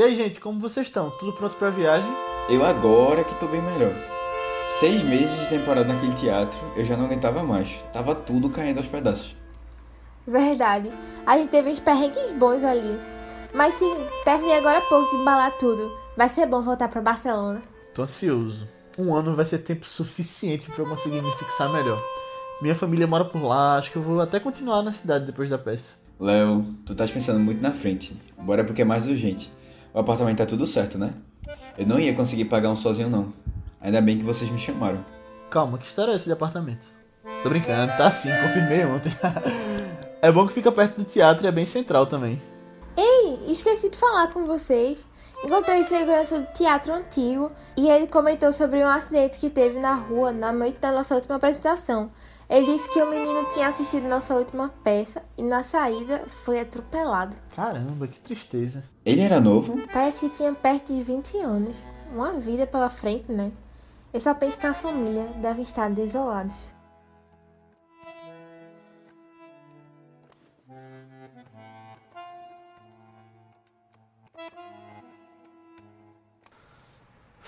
E aí, gente, como vocês estão? Tudo pronto pra viagem? Eu agora que tô bem melhor. Seis meses de temporada naquele teatro, eu já não aguentava mais. Tava tudo caindo aos pedaços. Verdade. A gente teve uns perrengues bons ali. Mas sim, terminei agora há pouco de embalar tudo. Vai ser bom voltar pra Barcelona. Tô ansioso. Um ano vai ser tempo suficiente pra eu conseguir me fixar melhor. Minha família mora por lá, acho que eu vou até continuar na cidade depois da peça. Léo, tu estás pensando muito na frente. Bora porque é mais urgente. O apartamento tá tudo certo, né? Eu não ia conseguir pagar um sozinho, não. Ainda bem que vocês me chamaram. Calma, que história é essa de apartamento? Tô brincando, tá sim, confirmei ontem. é bom que fica perto do teatro e é bem central também. Ei, esqueci de falar com vocês. Encontrei o segurança do teatro antigo e ele comentou sobre um acidente que teve na rua na noite da nossa última apresentação. Ele disse que o menino tinha assistido nossa última peça e na saída foi atropelado. Caramba, que tristeza. Ele era novo? Parece que tinha perto de 20 anos. Uma vida pela frente, né? Eu só penso na família, devem estar desolados.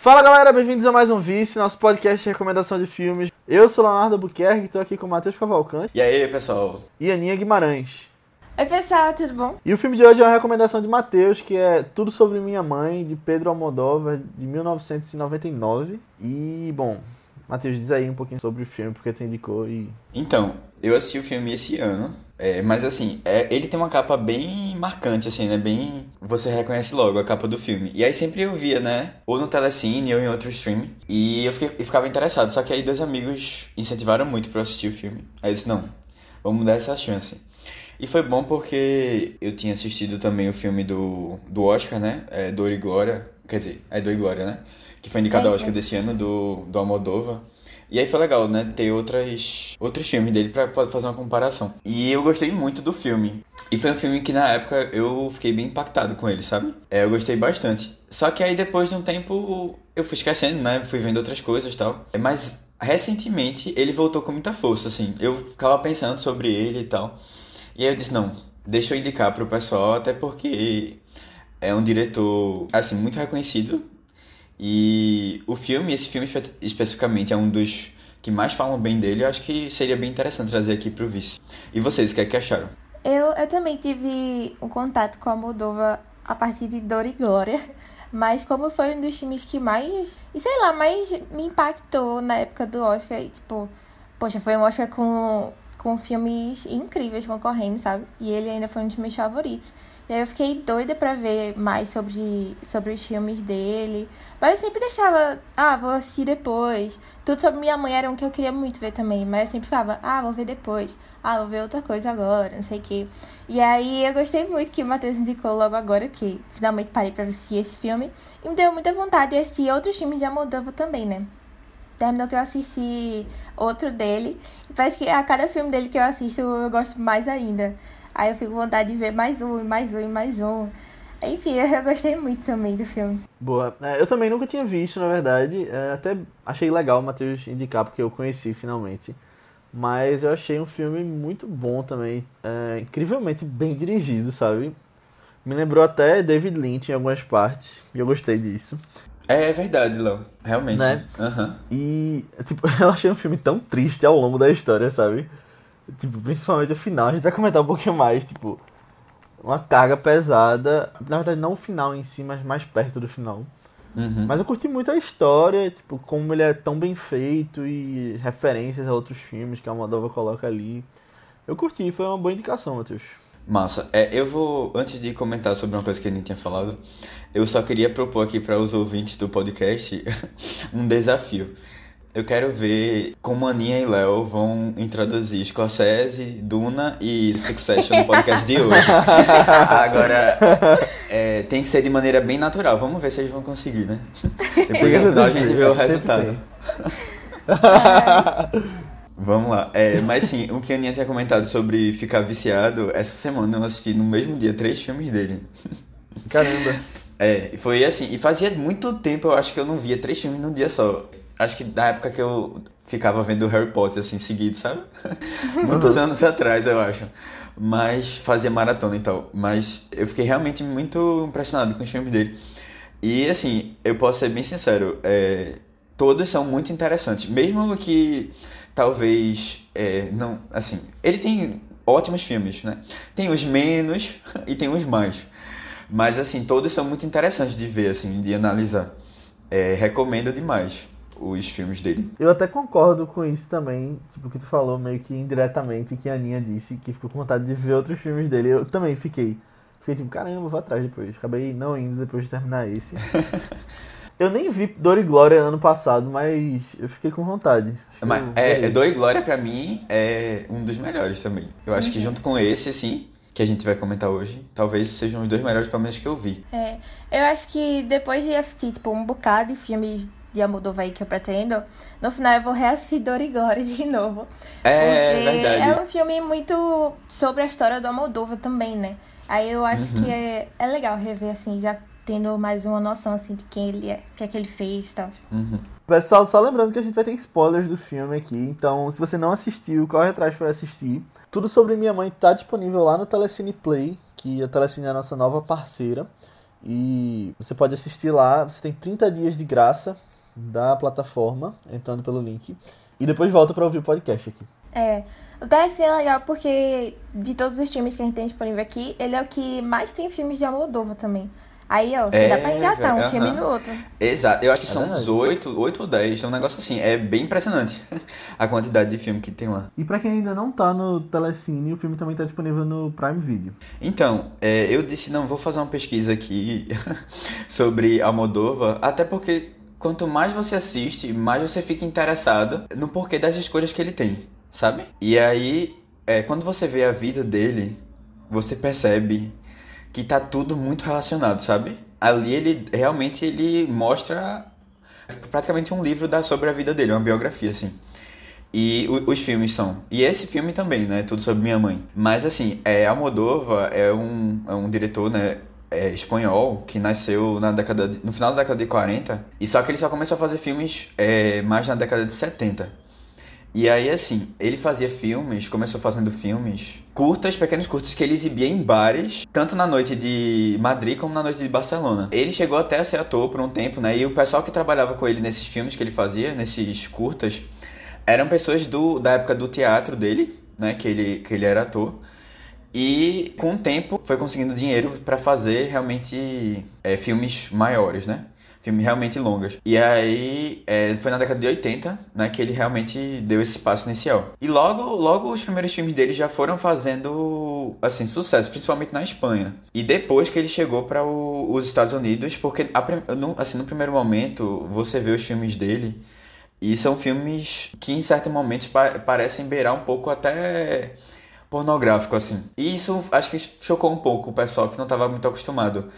Fala galera, bem-vindos a mais um Vice, nosso podcast de recomendação de filmes. Eu sou Leonardo Buquerque, estou aqui com o Matheus Cavalcante E aí, pessoal? e Aninha Guimarães. Oi pessoal, tudo bom? E o filme de hoje é uma recomendação de Matheus, que é Tudo Sobre Minha Mãe, de Pedro Almodóvar, de 1999. E, bom, Matheus, diz aí um pouquinho sobre o filme, porque tu indicou e... Então, eu assisti o filme esse ano, é, mas assim, é, ele tem uma capa bem marcante, assim, né? Bem. Você reconhece logo a capa do filme. E aí sempre eu via, né? Ou no Telecine ou em outro stream. E eu, fiquei, eu ficava interessado. Só que aí dois amigos incentivaram muito pra eu assistir o filme. Aí eu disse, não, vamos dar essa chance. E foi bom porque eu tinha assistido também o filme do, do Oscar, né? É, Dor e Glória. Quer dizer, é Dor e Glória, né? Que foi indicado ao Oscar desse ano, do, do Almodóvar. E aí foi legal, né? Ter outras, outros filmes dele pra, fazer uma comparação. E eu gostei muito do filme. E foi um filme que na época eu fiquei bem impactado com ele, sabe? É, eu gostei bastante. Só que aí depois de um tempo eu fui esquecendo, né? Fui vendo outras coisas e tal. Mas recentemente ele voltou com muita força, assim. Eu ficava pensando sobre ele e tal. E aí eu disse, não, deixa eu indicar pro pessoal, até porque é um diretor, assim, muito reconhecido. E o filme, esse filme espe- especificamente, é um dos que mais falam bem dele. Eu acho que seria bem interessante trazer aqui pro vice. E vocês, o que é que acharam? Eu, eu também tive um contato com a Moldova a partir de Dor e Glória. Mas como foi um dos filmes que mais, e sei lá, mais me impactou na época do Oscar. E, tipo, poxa, foi um Oscar com, com filmes incríveis concorrendo, sabe? E ele ainda foi um dos meus favoritos. E aí eu fiquei doida pra ver mais sobre, sobre os filmes dele. Mas eu sempre deixava, ah, vou assistir depois. Tudo sobre minha mãe era um que eu queria muito ver também. Mas eu sempre ficava, ah, vou ver depois. Ah, vou ver outra coisa agora, não sei o quê. E aí eu gostei muito que o Matheus indicou logo agora, que finalmente parei pra assistir esse filme. E me deu muita vontade de assistir outros filmes de Almodóvar também, né? Terminou que eu assisti outro dele. E parece que a cada filme dele que eu assisto, eu gosto mais ainda. Aí eu fico com vontade de ver mais um, mais um, e mais um. Enfim, eu gostei muito também do filme. Boa. É, eu também nunca tinha visto, na verdade. É, até achei legal o Matheus indicar, porque eu conheci finalmente. Mas eu achei um filme muito bom também. É, incrivelmente bem dirigido, sabe? Me lembrou até David Lynch em algumas partes. E eu gostei disso. É, é verdade, Léo. Realmente. Né? Aham. E, tipo, eu achei um filme tão triste ao longo da história, sabe? Tipo, principalmente o final, a gente vai comentar um pouquinho mais, tipo, uma carga pesada. Na verdade, não o final em si, mas mais perto do final. Uhum. Mas eu curti muito a história, tipo, como ele é tão bem feito e referências a outros filmes que a Moldova coloca ali. Eu curti, foi uma boa indicação, Matheus. Massa. É, eu vou, antes de comentar sobre uma coisa que a gente tinha falado, eu só queria propor aqui para os ouvintes do podcast um desafio. Eu quero ver como Aninha e Léo vão introduzir Scorsese, Duna e Succession no podcast de hoje. Agora, é, tem que ser de maneira bem natural. Vamos ver se eles vão conseguir, né? Depois no final a gente vê o resultado. Vamos lá. É, mas sim, o que a Aninha tinha comentado sobre ficar viciado, essa semana eu assisti no mesmo dia três filmes dele. Caramba. É, e foi assim, e fazia muito tempo eu acho que eu não via três filmes num dia só. Acho que da época que eu ficava vendo Harry Potter assim seguido, sabe? Muitos anos atrás, eu acho. Mas fazia maratona e tal. Mas eu fiquei realmente muito impressionado com os filmes dele. E assim, eu posso ser bem sincero, é, todos são muito interessantes. Mesmo que talvez é, não. Assim, ele tem ótimos filmes, né? Tem os menos e tem os mais. Mas assim, todos são muito interessantes de ver, assim, de analisar. É, recomendo demais os filmes dele. Eu até concordo com isso também, tipo, que tu falou meio que indiretamente, que a Aninha disse que ficou com vontade de ver outros filmes dele. Eu também fiquei. Fiquei tipo, caramba, vou atrás depois. Acabei não indo depois de terminar esse. eu nem vi Dor e Glória ano passado, mas eu fiquei com vontade. Mas, é, Dor e Glória pra mim é um dos melhores também. Eu acho uhum. que junto com esse, assim, que a gente vai comentar hoje, talvez sejam os dois melhores pelo menos que eu vi. É, eu acho que depois de assistir, tipo, um bocado de filmes de Almodóvar aí que eu pretendo, no final eu vou reassistir Dor e Glória de novo. É, verdade. É um filme muito sobre a história do Almodóvar também, né? Aí eu acho uhum. que é, é legal rever, assim, já tendo mais uma noção, assim, de quem ele é, o que é que ele fez e tal. Uhum. Pessoal, só lembrando que a gente vai ter spoilers do filme aqui, então se você não assistiu, corre atrás para assistir. Tudo sobre Minha Mãe tá disponível lá no Telecine Play, que a Telecine é a nossa nova parceira. E você pode assistir lá, você tem 30 dias de graça da plataforma, entrando pelo link. E depois volta para ouvir o podcast aqui. É. O TSC é legal porque de todos os filmes que a gente tem disponível aqui, ele é o que mais tem filmes de Almodóvar também. Aí, ó, é, dá pra engatar um uh -huh. filme no outro. Exato, eu acho que é são uns 8, 8 ou 10, é um negócio assim, é bem impressionante a quantidade de filme que tem lá. E pra quem ainda não tá no Telecine, o filme também tá disponível no Prime Video. Então, é, eu disse, não, vou fazer uma pesquisa aqui sobre Almodóvar, até porque quanto mais você assiste, mais você fica interessado no porquê das escolhas que ele tem, sabe? E aí, é, quando você vê a vida dele, você percebe que tá tudo muito relacionado, sabe? Ali ele realmente ele mostra praticamente um livro da, sobre a vida dele, uma biografia, assim. E os filmes são. E esse filme também, né? Tudo sobre minha mãe. Mas assim, é, Almodóvar é um, é um diretor, né? É, espanhol que nasceu na década de, no final da década de 40 e só que ele só começou a fazer filmes é, mais na década de 70 e aí, assim, ele fazia filmes, começou fazendo filmes curtas, pequenos curtas, que ele exibia em bares, tanto na noite de Madrid como na noite de Barcelona. Ele chegou até a ser ator por um tempo, né? E o pessoal que trabalhava com ele nesses filmes que ele fazia, nesses curtas, eram pessoas do, da época do teatro dele, né? Que ele, que ele era ator. E com o tempo foi conseguindo dinheiro para fazer realmente é, filmes maiores, né? filmes realmente longas. E aí é, foi na década de 80, né, que ele realmente deu esse passo inicial. E logo, logo os primeiros filmes dele já foram fazendo assim sucesso, principalmente na Espanha. E depois que ele chegou para os Estados Unidos, porque a, no, assim no primeiro momento você vê os filmes dele e são filmes que em certos momentos pa parecem beirar um pouco até pornográfico assim. E isso acho que chocou um pouco o pessoal que não estava muito acostumado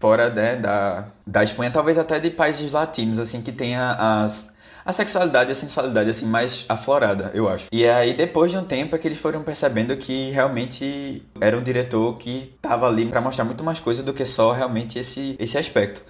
fora né, da, da Espanha, talvez até de países latinos, assim, que tenha as, a sexualidade e a sensualidade, assim, mais aflorada, eu acho. E aí, depois de um tempo, é que eles foram percebendo que realmente era um diretor que tava ali para mostrar muito mais coisa do que só realmente esse, esse aspecto.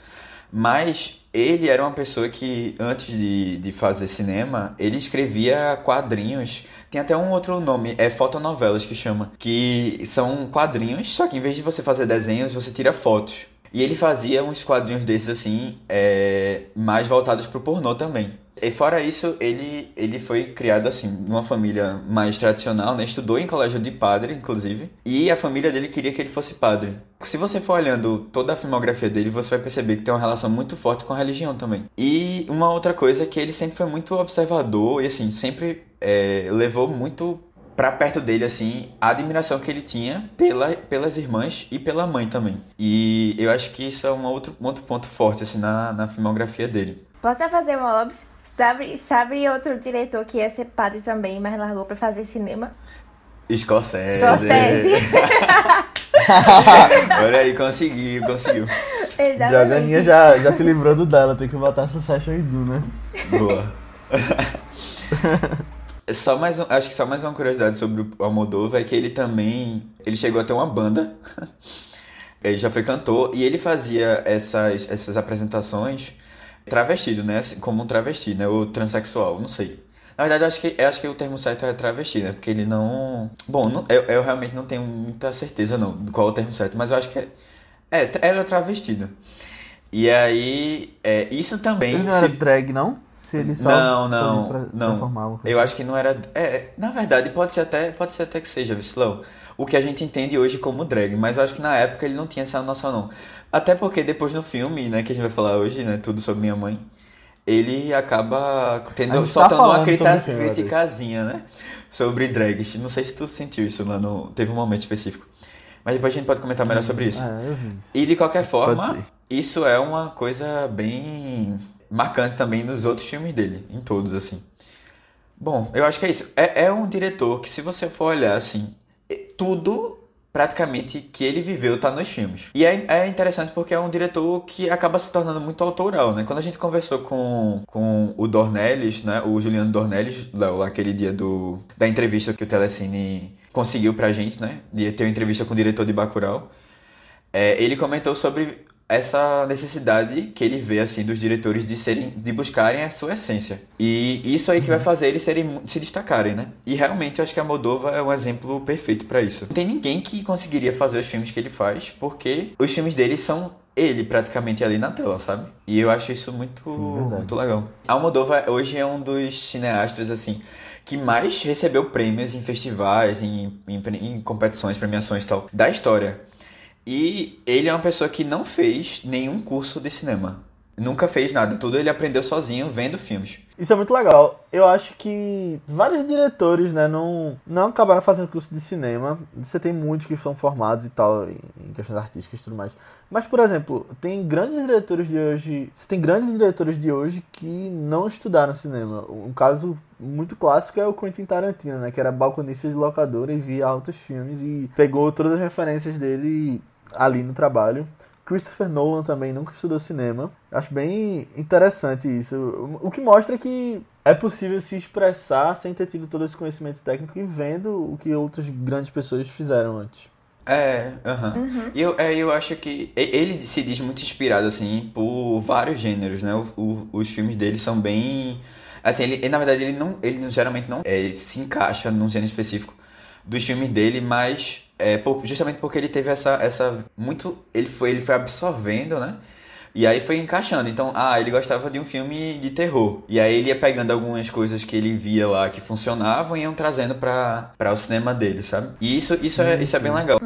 Mas ele era uma pessoa que, antes de, de fazer cinema, ele escrevia quadrinhos. Tem até um outro nome, é fotonovelas que chama. Que são quadrinhos, só que em vez de você fazer desenhos, você tira fotos. E ele fazia uns quadrinhos desses assim, é, mais voltados pro pornô também. E fora isso, ele, ele foi criado assim, numa família mais tradicional, né? Estudou em colégio de padre, inclusive. E a família dele queria que ele fosse padre. Se você for olhando toda a filmografia dele, você vai perceber que tem uma relação muito forte com a religião também. E uma outra coisa é que ele sempre foi muito observador e assim, sempre é, levou muito para perto dele, assim, a admiração que ele tinha pela, pelas irmãs e pela mãe também. E eu acho que isso é um outro, um outro ponto forte, assim, na, na filmografia dele. Posso fazer uma obs? Sabe, sabe outro diretor que ia ser padre também, mas largou para fazer cinema? Escocese. Escocese. Olha aí, conseguiu, conseguiu. Exatamente. A já, já se livrou do dela, tem que botar Succession e Du, né? Boa. Só mais um, acho que só mais uma curiosidade sobre o Almodóvar é que ele também, ele chegou a ter uma banda. ele já foi cantor e ele fazia essas, essas apresentações travestido, né? Assim, Como um travesti, né? Ou transexual, não sei. Na verdade, eu acho que, eu acho que o termo certo é travesti, né? Porque ele não. Bom, não- eu, eu realmente não tenho muita certeza, não, de qual é o termo certo, mas eu acho que é. É, ela é travestida. E aí, é, isso também. Ele não era se- drag, não? Se ele só não, não, pra- não. coisa. Eu acho que não era. É, na verdade, pode ser até, pode ser até que seja, Vicilão. O que a gente entende hoje como drag, mas eu acho que na época ele não tinha essa noção, não. Até porque depois no filme, né, que a gente vai falar hoje, né, tudo sobre minha mãe, ele acaba tendo, tá soltando uma crita, filme, criticazinha, né, sobre drags. Não sei se tu sentiu isso lá no. Teve um momento específico. Mas depois a gente pode comentar melhor sobre isso. É, eu vi isso. E de qualquer forma, isso é uma coisa bem marcante também nos outros filmes dele, em todos, assim. Bom, eu acho que é isso. É, é um diretor que, se você for olhar, assim, é- tudo praticamente que ele viveu tá nos filmes. E é, é interessante porque é um diretor que acaba se tornando muito autoral, né? Quando a gente conversou com, com o Dornelles, né? O Juliano Dornelles, lá, aquele dia do, da entrevista que o Telecine conseguiu pra gente, né? De ter uma entrevista com o diretor de Bacurau. É, ele comentou sobre essa necessidade que ele vê assim dos diretores de serem de buscarem a sua essência. E isso aí que vai fazer eles serem se destacarem né? E realmente eu acho que a Moldova é um exemplo perfeito para isso. Não tem ninguém que conseguiria fazer os filmes que ele faz porque os filmes dele são ele praticamente ali na tela sabe? E eu acho isso muito verdade. muito legal. A Moldova hoje é um dos cineastas assim que mais recebeu prêmios em festivais em, em, em competições premiações e tal da história e ele é uma pessoa que não fez nenhum curso de cinema. Nunca fez nada. Tudo ele aprendeu sozinho vendo filmes. Isso é muito legal. Eu acho que vários diretores, né, não, não acabaram fazendo curso de cinema. Você tem muitos que são formados e tal, em questões artísticas e tudo mais. Mas, por exemplo, tem grandes diretores de hoje. Você tem grandes diretores de hoje que não estudaram cinema. Um caso muito clássico é o Quentin Tarantino, né? Que era balconista de locadora e via altos filmes e pegou todas as referências dele ali no trabalho. Christopher Nolan também nunca estudou cinema. Acho bem interessante isso. O que mostra que é possível se expressar sem ter tido todo esse conhecimento técnico e vendo o que outras grandes pessoas fizeram antes. É, aham. E eu, é, eu acho que ele se diz muito inspirado, assim, por vários gêneros, né? O- o- os filmes dele são bem... Assim, ele, na verdade, ele não, ele geralmente não é, se encaixa num gênero específico dos filmes dele, mas é, por- justamente porque ele teve essa, essa muito... Ele foi, ele foi absorvendo, né? E aí foi encaixando. Então, ah, ele gostava de um filme de terror. E aí ele ia pegando algumas coisas que ele via lá que funcionavam e iam trazendo pra, pra o cinema dele, sabe? E isso, isso, é, Sim, isso é bem sim. legal.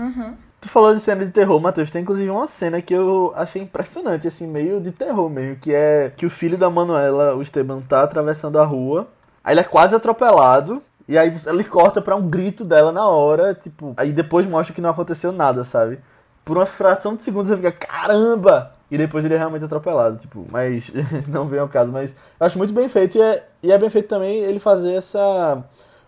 Tu falou de cena de terror, Matheus. Tem inclusive uma cena que eu achei impressionante, assim, meio de terror mesmo. Que é que o filho da Manuela, o Esteban, tá atravessando a rua. Aí ele é quase atropelado. E aí ele corta pra um grito dela na hora, tipo. Aí depois mostra que não aconteceu nada, sabe? Por uma fração de segundos você fica, caramba! E depois ele é realmente atropelado, tipo, mas não vem ao caso, mas eu acho muito bem feito e é, e é bem feito também ele fazer essa.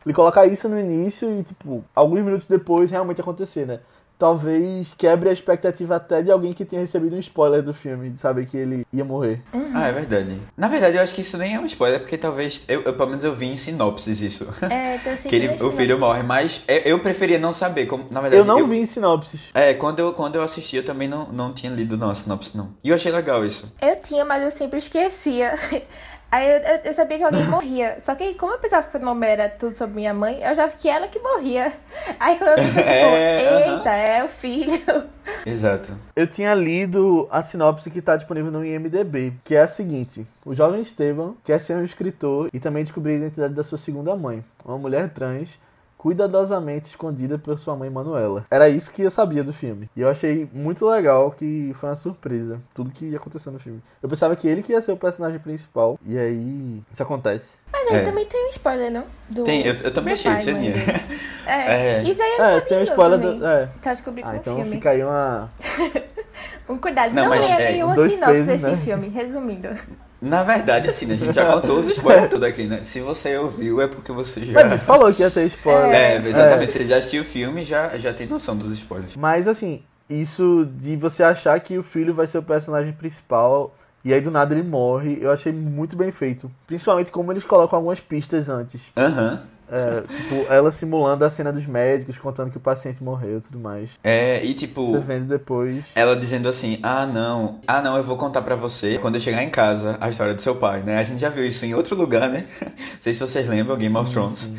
Ele colocar isso no início e, tipo, alguns minutos depois realmente acontecer, né? Talvez quebre a expectativa até de alguém que tenha recebido um spoiler do filme, de saber que ele ia morrer. Ah, é verdade. Na verdade, eu acho que isso nem é um spoiler, porque talvez. Eu, eu- pelo menos eu vi em sinopses isso. É, tô seguindo que ele, o filho morre, mas eu, eu preferia não saber. Como, na verdade, Eu não vi em sinopses. É, quando eu, quando eu assisti, eu também não, não tinha lido não, a sinopse, não. E eu achei legal isso. Eu tinha, mas eu sempre esquecia. Aí eu, eu- eu sabia que alguém morria. Só que como eu pensava que o nome era tudo sobre minha mãe, eu achava que ela que morria. Aí quando eu pensei, tipo, É, eita, é o filho. Exato. Eu tinha lido a sinopse que está disponível no IMDB, que é a seguinte: o jovem Esteban quer ser um escritor e também descobrir a identidade da sua segunda mãe, uma mulher trans cuidadosamente escondida por sua mãe Manuela. Era isso que eu sabia do filme. E eu achei muito legal que foi uma surpresa tudo que aconteceu no filme. Eu pensava que ele que ia ser o personagem principal e aí isso acontece. Mas aí É. também tem um spoiler, não? Do, Tem, eu, eu também achei pai, você tinha. É, É. isso aí eu não É, sabia tem um spoiler também. do, é. Só descobri Ah, o então filme. fica aí uma Um cuidado, Não, não, mas, leia é, nenhuma dois sinopse pesos, desse né? filme, resumindo. Na verdade, assim, né, a gente já contou os spoilers tudo aqui, né? Se você ouviu, é porque você já. Mas a gente falou que ia ter spoiler. É, exatamente. É. Se você já assistiu o filme, já, já tem noção dos spoilers. Mas assim, isso de você achar que o filho vai ser o personagem principal e aí do nada ele morre, eu achei muito bem feito. Principalmente como eles colocam algumas pistas antes. Aham. É, tipo, ela simulando a cena dos médicos, contando que o paciente morreu e tudo mais. É, e tipo. Você vendo depois. Ela dizendo assim: Ah, não, ah, não, eu vou contar pra você quando eu chegar em casa a história do seu pai, né? A gente já viu isso em outro lugar, né? Não sei se vocês lembram, Game of Thrones. sim.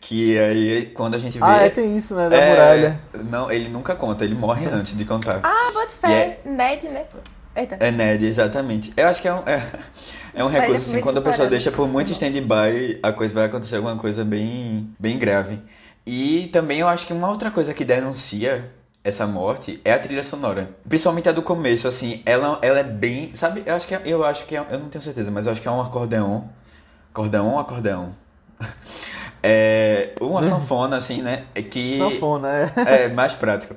Que aí, quando a gente vê. Ah, é, tem isso, né? Da é, muralha. Não, ele nunca conta, ele morre antes de contar. Ah, bota fé. Ned, né? Eita. É Ned, exatamente. Eu acho que é um, é, é um Espera, recurso assim, quando a pessoa parado. deixa por muito stand-by, a coisa vai acontecer alguma coisa bem, bem grave. E também eu acho que uma outra coisa que denuncia essa morte é a trilha sonora. Principalmente a do começo, assim, ela, ela é bem. Sabe, eu acho que é, eu acho que é, eu não tenho certeza, mas eu acho que é um acordeon. Acordeon ou acordeão? É uma sanfona, assim, né? Que. Sanfona, é. É, mais prático.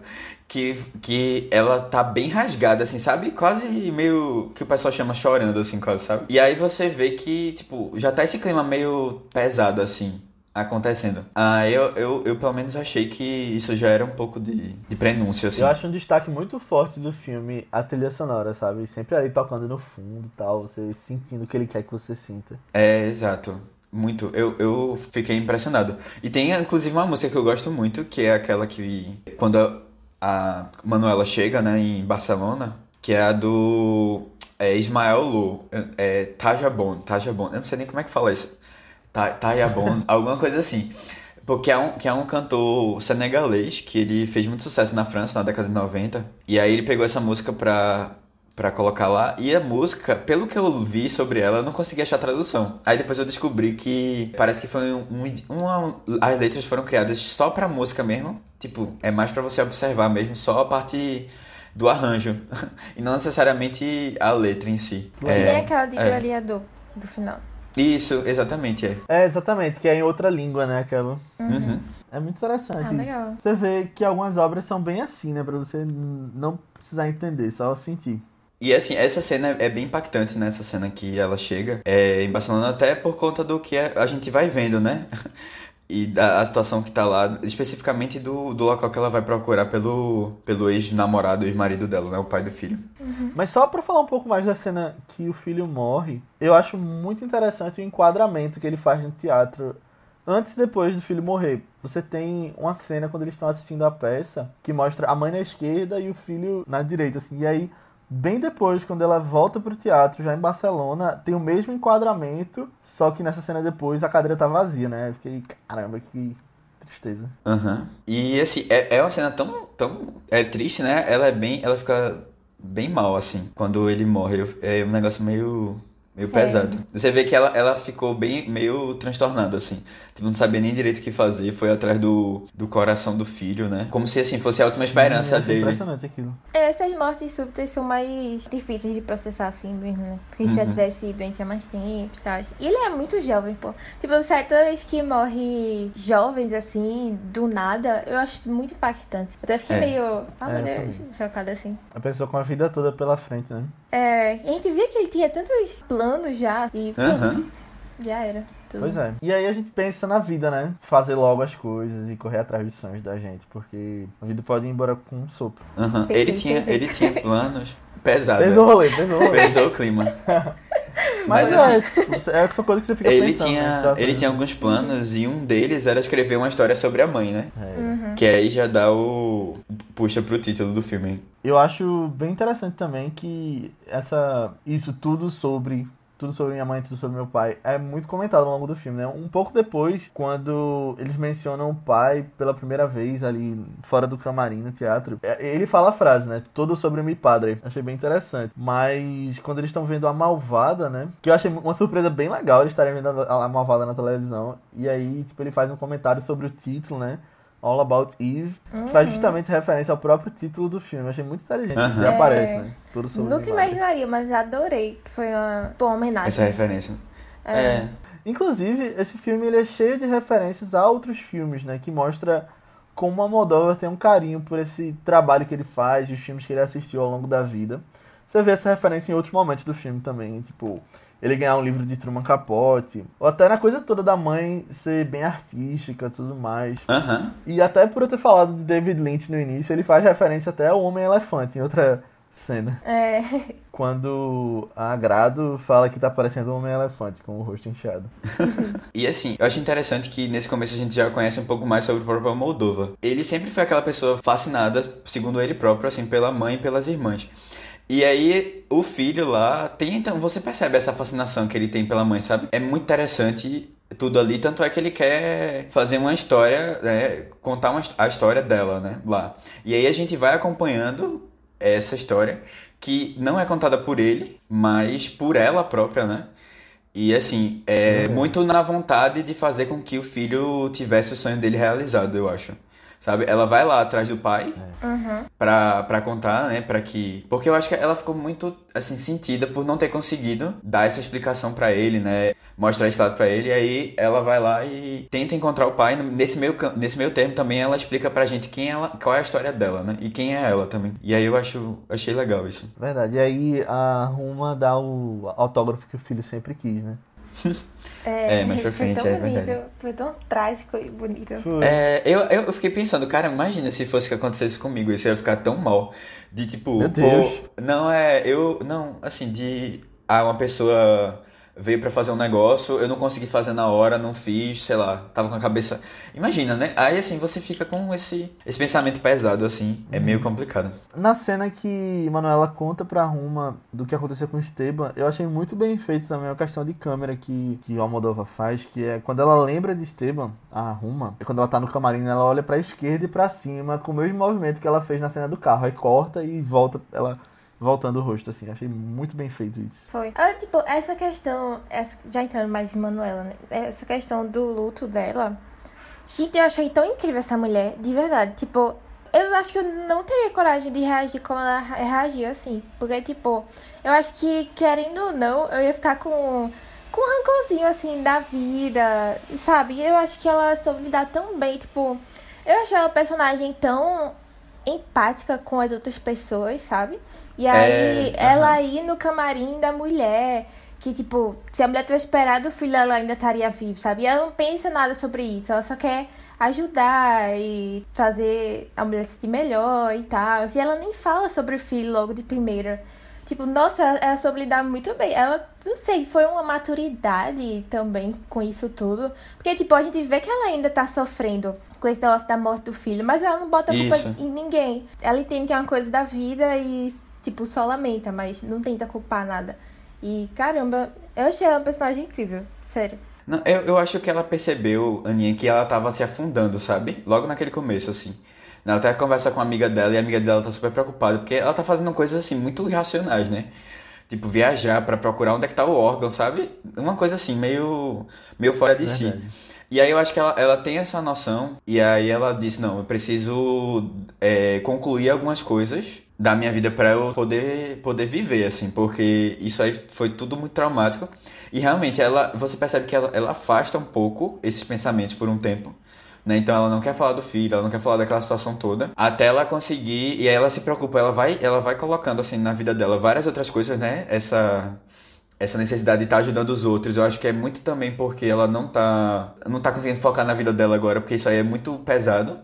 Que, que ela tá bem rasgada, assim, sabe? Quase meio que o pessoal chama chorando, assim, quase, sabe? E aí você vê que, tipo, já tá esse clima meio pesado, assim, acontecendo. Ah, eu, eu, eu pelo menos achei que isso já era um pouco de, de prenúncio, assim. Eu acho um destaque muito forte do filme a trilha sonora, sabe? Sempre ali tocando no fundo e tal, você sentindo o que ele quer que você sinta. É, exato. Muito. Eu, eu fiquei impressionado. E tem, inclusive, uma música que eu gosto muito, que é aquela que... Quando a, Manuela chega, né, em Barcelona, que é a do... É Ismael Lu. É Tajabon. Tajabon. Eu não sei nem como é que fala isso. Ta- Tayabon, alguma coisa assim. Porque é um, que é um cantor senegalês que ele fez muito sucesso na França na década de 90. E aí ele pegou essa música pra, pra colocar lá. E a música, pelo que eu vi sobre ela, eu não consegui achar tradução. Aí depois eu descobri que parece que foi um, um, uma, as letras foram criadas só pra música mesmo. Tipo, é mais pra você observar mesmo, só a parte do arranjo. e não necessariamente a letra em si. Que nem É, aquela de é. gladiador do final. Isso, exatamente, é. É, exatamente, que é em outra língua, né, aquela. Uhum. É muito interessante Ah, isso. legal. Você vê que algumas obras são bem assim, né, pra você não precisar entender, só sentir. E assim, essa cena é bem impactante, né? Essa cena que ela chega é, em Barcelona, até por conta do que é- a gente vai vendo, né? E da a situação que tá lá, especificamente do, do local que ela vai procurar pelo, pelo ex-namorado, ex-marido dela, né? O pai do filho. Mas só pra falar um pouco mais da cena que o filho morre, eu acho muito interessante o enquadramento que ele faz no teatro antes e depois do filho morrer. Você tem uma cena quando eles estão assistindo a peça que mostra a mãe na esquerda e o filho na direita, assim. E aí, bem depois, quando ela volta pro teatro, já em Barcelona, tem o mesmo enquadramento, só que nessa cena depois a cadeira tá vazia, né? Eu fiquei, caramba, que tristeza. Aham. E assim, é, é uma cena tão, tão. É triste, né? Ela é bem. Ela fica bem mal, assim, quando ele morre. É um negócio meio. Meio pesado. Você vê que ela, ela ficou bem meio transtornada, assim. Tipo, não sabia nem direito o que fazer. Foi atrás do, do coração do filho, né? Como se, assim, fosse a última esperança Sim, eu achei dele. impressionante aquilo. É, Essas mortes súbitas são mais difíceis de processar assim mesmo, né? Porque se já tivesse doente há mais tempo e tal. E ele é muito jovem, pô. Tipo, certas que morrem jovens, assim, do nada, eu acho muito impactante. Eu até fiquei É. meio. Ah, É, meu eu Deus, chocada assim. A pessoa com a vida toda pela frente, né? É, e a gente via que ele tinha tantos planos já e já era. Tudo. Pois é. E aí a gente pensa na vida, né? Fazer logo as coisas e correr atrás dos sonhos da gente, porque a vida pode ir embora com um sopro. Ele, tinha, ele tinha planos pesados. Pesou o rolê, pesou o rolê. Pesou o clima. Mas, Mas, é, assim, tipo, é que são coisas que você fica Ele pensando. né? tinha, Situações- ele tinha alguns planos e um deles era escrever uma história sobre a mãe, né? É. Uhum. Que aí já dá o. puxa pro título do filme. Eu acho bem interessante também que essa isso tudo sobre tudo sobre minha mãe, tudo sobre meu pai é muito comentado ao longo do filme, né? Um pouco depois, quando eles mencionam o pai pela primeira vez ali fora do camarim no teatro, é, ele fala a frase, né? Tudo sobre mi padre. Achei bem interessante. Mas quando eles estão vendo a malvada, né? Que eu achei uma surpresa bem legal eles estarem vendo a malvada na televisão. E aí, tipo, ele faz um comentário sobre o título, né? All About Eve, que faz justamente referência ao próprio título do filme. Eu achei muito inteligente. Aham. Já É. aparece, né? Tudo sobre Nunca imaginaria, mas adorei. Que foi uma boa homenagem. Essa referência. É. Inclusive, esse filme ele é cheio de referências a outros filmes, né? Que mostra como a Moldova tem um carinho por esse trabalho que ele faz, os filmes que ele assistiu ao longo da vida. Você vê essa referência em outros momentos do filme também, tipo, ele ganhar um livro de Truman Capote, ou até na coisa toda da mãe ser bem artística tudo mais. Aham. E até por eu ter falado de David Lynch no início, ele faz referência até ao Homem-Elefante, em outra cena. É. Quando a Grado fala que tá parecendo um homem-elefante com o rosto inchado. E assim, eu acho interessante que nesse começo a gente já conhece um pouco mais sobre o próprio Moldova. Ele sempre foi aquela pessoa fascinada, segundo ele próprio, assim, pela mãe e pelas irmãs. E aí, o filho lá tem, então, você percebe essa fascinação que ele tem pela mãe, sabe? É muito interessante tudo ali, tanto é que ele quer fazer uma história, né, contar uma, a história dela, né, lá. E aí a gente vai acompanhando essa história, que não é contada por ele, mas por ela própria, né? E assim, é Uhum. muito na vontade de fazer com que o filho tivesse o sonho dele realizado, eu acho. Sabe? Ela vai lá atrás do pai Uhum. pra, pra contar, né? Pra que. Porque eu acho que ela ficou muito, assim, sentida por não ter conseguido dar essa explicação pra ele, né? Mostrar esse lado pra ele. E aí ela vai lá e tenta encontrar o pai. Nesse meio, nesse meio termo também ela explica pra gente quem ela, qual é a história dela, né? E quem é ela também. E aí eu acho, achei legal isso. Verdade. E aí a Ruma dá o autógrafo que o filho sempre quis, né? É, mais pra frente, foi tão é bonito, verdade. Foi tão trágico e bonito. Foi. É, eu, eu fiquei pensando, cara, imagina se fosse que acontecesse comigo, isso ia ficar tão mal. De tipo, Meu pô, Deus. não é, eu, não, assim, de, ah, uma pessoa veio pra fazer um negócio, eu não consegui fazer na hora, não fiz, sei lá, tava com a cabeça, imagina, né? Aí, assim, você fica com esse, esse pensamento pesado, assim, é meio complicado. Na cena que Manuela conta pra Ruma do que aconteceu com Esteban, eu achei muito bem feito também a questão de câmera que, que o Almodóvar faz, que é quando ela lembra de Esteban, a Ruma, é quando ela tá no camarim, ela olha pra esquerda e pra cima, com o mesmo movimento que ela fez na cena do carro, aí corta e volta, ela voltando o rosto, assim, achei muito bem feito isso. Foi. Ah, tipo, essa questão, essa- já entrando mais em Manuela, né? Essa questão do luto dela. Gente, eu achei tão incrível essa mulher, de verdade. Tipo, eu acho que eu não teria coragem de reagir como ela reagiu, assim. Porque, tipo, eu acho que, querendo ou não, eu ia ficar com, com um rancorzinho, assim, da vida, sabe? Eu acho que ela soube lidar tão bem, tipo... Eu achei ela personagem tão empática com as outras pessoas, sabe? E aí, É, ela aham. aí no camarim da mulher, que tipo, se a mulher tivesse esperado, o filho dela ainda estaria vivo, sabe? E ela não pensa nada sobre isso, ela só quer ajudar e fazer a mulher se sentir melhor e tal. E ela nem fala sobre o filho logo de primeira. Tipo, nossa, ela, ela soube lidar muito bem. Ela, não sei, foi uma maturidade também com isso tudo. Porque, tipo, a gente vê que ela ainda tá sofrendo com esse negócio da morte do filho, mas ela não bota a culpa Isso. em ninguém. Ela entende que é uma coisa da vida e, tipo, só lamenta, mas não tenta culpar nada. E, caramba, eu achei ela uma personagem incrível, sério. Não, eu, eu acho que ela percebeu, Aninha, que ela tava se afundando, sabe? Logo naquele começo, assim. Ela até conversa com a amiga dela e a amiga dela tá super preocupada, porque ela tá fazendo coisas, assim, muito irracionais, né? Tipo, viajar pra procurar onde é que tá o órgão, sabe? Uma coisa assim, meio, meio fora de si. E aí eu acho que ela, ela tem essa noção, e aí ela disse, não, eu preciso é, concluir algumas coisas da minha vida pra eu poder, poder viver, assim, porque isso aí foi tudo muito traumático. E realmente, ela, você percebe que ela, ela afasta um pouco esses pensamentos por um tempo. Né? Então ela não quer falar do filho, ela não quer falar daquela situação toda, até ela conseguir, e aí ela se preocupa, ela vai, ela vai colocando assim na vida dela várias outras coisas, né? Essa essa necessidade de estar ajudando os outros, eu acho que é muito também porque ela não tá não tá conseguindo focar na vida dela agora, porque isso aí é muito pesado.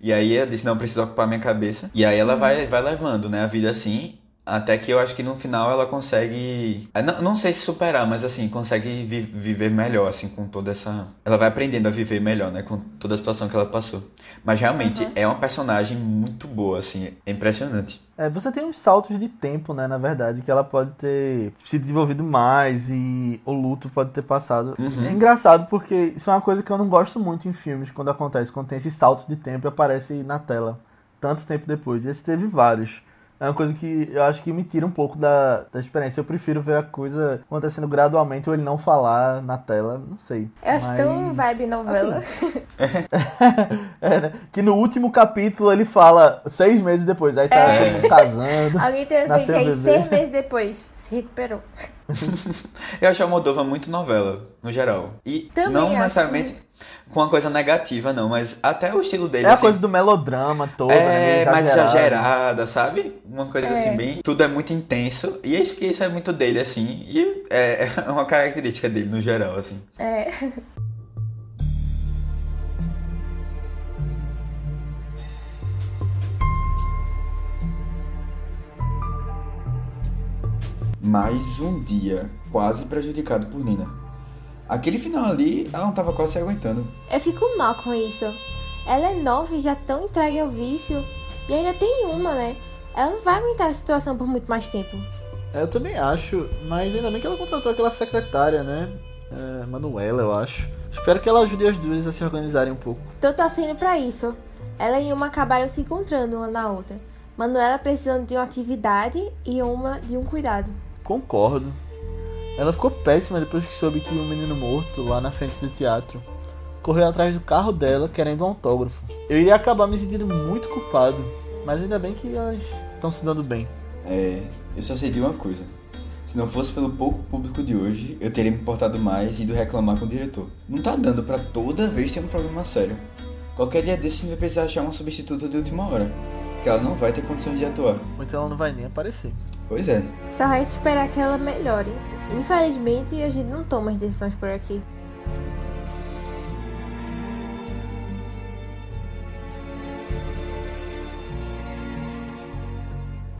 E aí ela disse, não, preciso ocupar minha cabeça. E aí ela vai vai levando, né, a vida assim, até que eu acho que no final ela consegue. ah, Não, não sei se superar, mas assim, consegue vi- viver melhor, assim, com toda essa. Ela vai aprendendo a viver melhor, né? Com toda a situação que ela passou. Mas realmente é uma personagem muito boa, assim, é impressionante. É, você tem uns saltos de tempo, né, na verdade, que ela pode ter se desenvolvido mais e o luto pode ter passado. É engraçado porque isso é uma coisa que eu não gosto muito em filmes quando acontece, quando tem esses saltos de tempo e aparece na tela tanto tempo depois. E esse teve vários. É uma coisa que eu acho que me tira um pouco da, da experiência. Eu prefiro ver a coisa acontecendo gradualmente ou ele não falar na tela, não sei. Eu acho Mas- tão vibe novela. É, né? Que no último capítulo ele fala seis meses depois, aí tá É. casando. Alguém tem assim, que aí o bebê. seis meses depois se recuperou. Eu acho a Moldova muito novela, no geral. E Também não necessariamente com uma coisa negativa, não, mas até o estilo dele, É a assim, coisa do melodrama todo, né? É, meio mais exagerada, sabe? Uma coisa É. assim, bem. Tudo é muito intenso. E isso que isso é muito dele, assim. E é, é uma característica dele no geral, assim. É. mais um dia quase prejudicado por Nina. Aquele final ali, ela não tava quase se aguentando. Eu fico mal com isso. Ela é nova e já tão entregue ao vício. E ainda tem uma, né? Ela não vai aguentar a situação por muito mais tempo. É, eu também acho, mas ainda bem que ela contratou aquela secretária, né? É, Manuela, eu acho. Espero que ela ajude as duas a se organizarem um pouco. Tô torcendo pra isso. Ela e uma acabaram se encontrando uma na outra. Manuela precisando de uma atividade e uma de um cuidado. Concordo. Ela ficou péssima depois que soube que um menino morto lá na frente do teatro correu atrás do carro dela querendo um autógrafo. Eu iria acabar me sentindo muito culpado, mas ainda bem que elas estão se dando bem. É, eu só sei de uma coisa. Se não fosse pelo pouco público de hoje, eu teria me importado mais e ido reclamar com o diretor. Não tá dando para toda vez ter um problema sério. Qualquer dia desses a gente vai precisar achar uma substituta de última hora, que ela não vai ter condições de atuar. Então ela não vai nem aparecer. Pois é. Só resta esperar que ela melhore. Infelizmente, a gente não toma as decisões por aqui.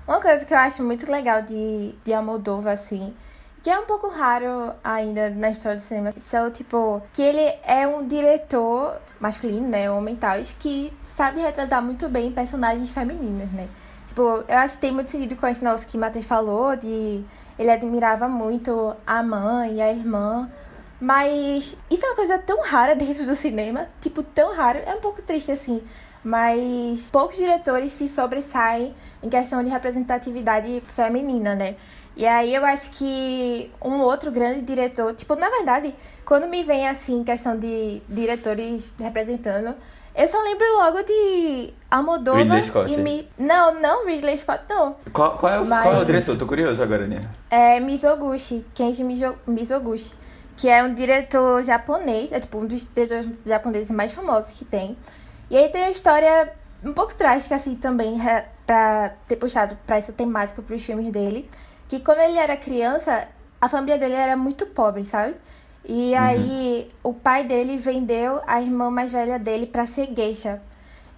Uma coisa que eu acho muito legal de, de Almodóvar, assim, que é um pouco raro ainda na história do cinema, são, tipo, que ele é um diretor masculino, né, homem e tal, que sabe retratar muito bem personagens femininos, né. Tipo, eu acho que tem muito sentido com esse negócio que Matheus falou, de ele admirava muito a mãe e a irmã, mas isso é uma coisa tão rara dentro do cinema, tipo, tão raro, é um pouco triste, assim, mas poucos diretores se sobressaem em questão de representatividade feminina, né? E aí eu acho que um outro grande diretor, tipo, na verdade, quando me vem assim questão de diretores representando, eu só lembro logo de Almodóvar Ridley Scott, e. Não, não Ridley Scott, não. Qual, qual é, o, Mas- qual é o diretor? Tô curioso agora, né? É Mizoguchi, Kenji Mizo- Mizoguchi, que é um diretor japonês, é tipo um dos diretores japoneses mais famosos que tem. E aí tem uma história um pouco trágica assim também, pra ter puxado pra essa temática pros filmes dele, que quando ele era criança, a família dele era muito pobre, sabe? E aí o pai dele vendeu a irmã mais velha dele pra ser geisha.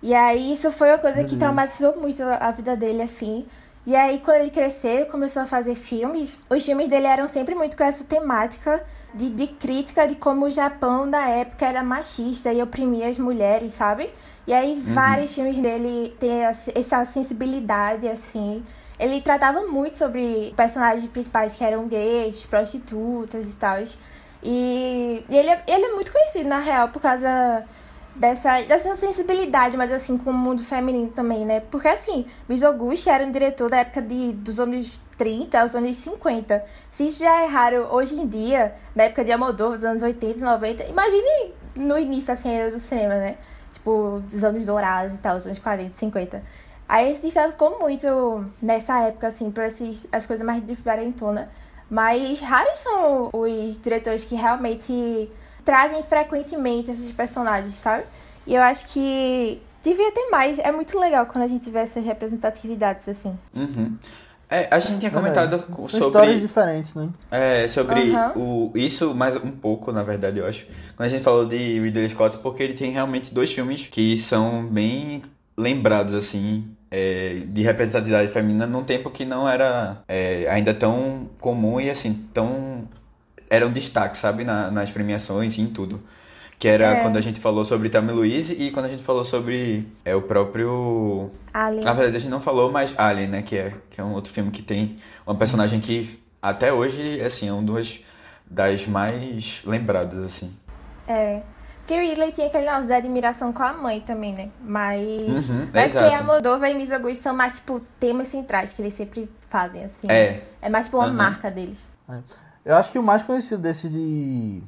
E aí isso foi uma coisa que traumatizou muito a vida dele, assim. E aí, quando ele cresceu começou a fazer filmes, os filmes dele eram sempre muito com essa temática de, de crítica de como o Japão da época era machista e oprimia as mulheres, sabe? E aí, vários filmes dele têm essa sensibilidade, assim. Ele tratava muito sobre personagens principais que eram gays, prostitutas e tal. E, e ele, é- ele é muito conhecido, na real, por causa dessa, dessa sensibilidade, mas assim, com o mundo feminino também, né? Porque assim, Mizoguchi era um diretor da época de, dos anos 30 aos anos 50. Se isso já é raro hoje em dia, na época de Almodóvar, dos anos 80 e 90, imagine no início, assim, era do cinema, né? Tipo, dos anos dourados e tal, os anos 40, 50. Aí esse destacou muito nessa época, assim, pra esses, as coisas mais diferentonas. Mas raros são os diretores que realmente trazem frequentemente esses personagens, sabe? E eu acho que devia ter mais. É muito legal quando a gente vê essas representatividades, assim. Uhum. É, a gente tinha comentado São sobre. histórias diferentes, né? É, sobre Aham. o, isso mais um pouco, na verdade, eu acho. Quando a gente falou de Ridley Scott, porque ele tem realmente dois filmes que são bem lembrados, assim, é, de representatividade feminina num tempo que não era é, ainda tão comum e, assim, tão... Era um destaque, sabe, Na- nas premiações e em tudo. Que era É. quando a gente falou sobre e Louise e quando a gente falou sobre é, o próprio... Alien. Na verdade, a gente não falou, mas Alien, né? Que é, que é um outro filme que tem uma personagem que até hoje, assim, é um dos das mais lembradas, assim. É. Porque Ridley tinha aquele negócio da admiração com a mãe também, né? Mas. Uhum, mas que exato. Almodóvar e Mizoguchi são mais, tipo, temas centrais que eles sempre fazem, assim. É. É mais, tipo, uma Aham. marca deles. Eu acho que o mais conhecido desse de,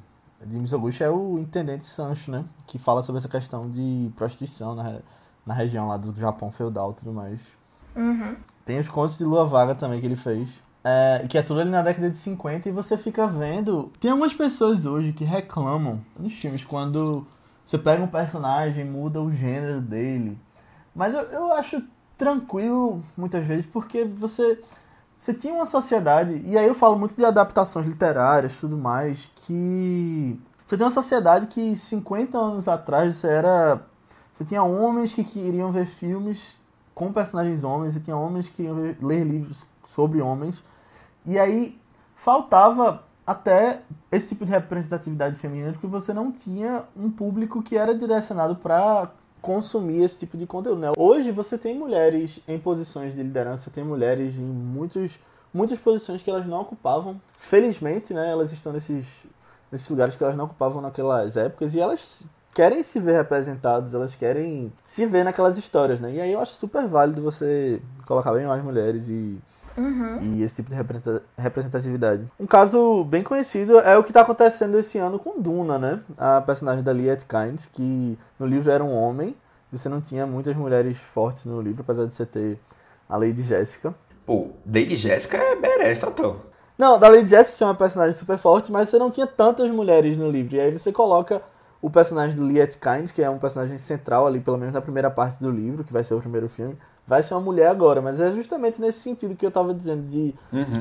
de Mizoguchi é o Intendente Sancho, né? Que fala sobre essa questão de prostituição na, na região lá do Japão feudal e tudo mais. Uhum. Tem os contos de Lua Vaga também que ele fez. É, que é tudo ali na década de 50 e você fica vendo. Tem algumas pessoas hoje que reclamam nos filmes quando você pega um personagem, muda o gênero dele. Mas eu, eu acho tranquilo muitas vezes porque você. Você tinha uma sociedade, e aí eu falo muito de adaptações literárias tudo mais, que. Você tem uma sociedade que 50 anos atrás você era. Você tinha homens que queriam ver filmes com personagens homens, e tinha homens que queriam ver- ler livros sobre homens. E aí faltava até esse tipo de representatividade feminina porque você não tinha um público que era direcionado para consumir esse tipo de conteúdo. Né? Hoje você tem mulheres em posições de liderança, tem mulheres em muitos, muitas posições que elas não ocupavam. Felizmente, né, elas estão nesses, nesses lugares que elas não ocupavam naquelas épocas e elas querem se ver representadas, elas querem se ver naquelas histórias, né? E aí eu acho super válido você colocar bem mais mulheres e Uhum. e esse tipo de representa- representatividade. Um caso bem conhecido é o que está acontecendo esse ano com Duna, né? A personagem da Lee Atkins, que no livro era um homem. Você não tinha muitas mulheres fortes no livro, apesar de você ter a Lady Jessica. Pô, Lady Jessica é badass total. Não, da Lady Jessica, que é uma personagem super forte, mas você não tinha tantas mulheres no livro. E aí você coloca o personagem do Lee Atkins, que é um personagem central ali, pelo menos na primeira parte do livro, que vai ser o primeiro filme. Vai ser uma mulher agora, mas é justamente nesse sentido que eu tava dizendo, de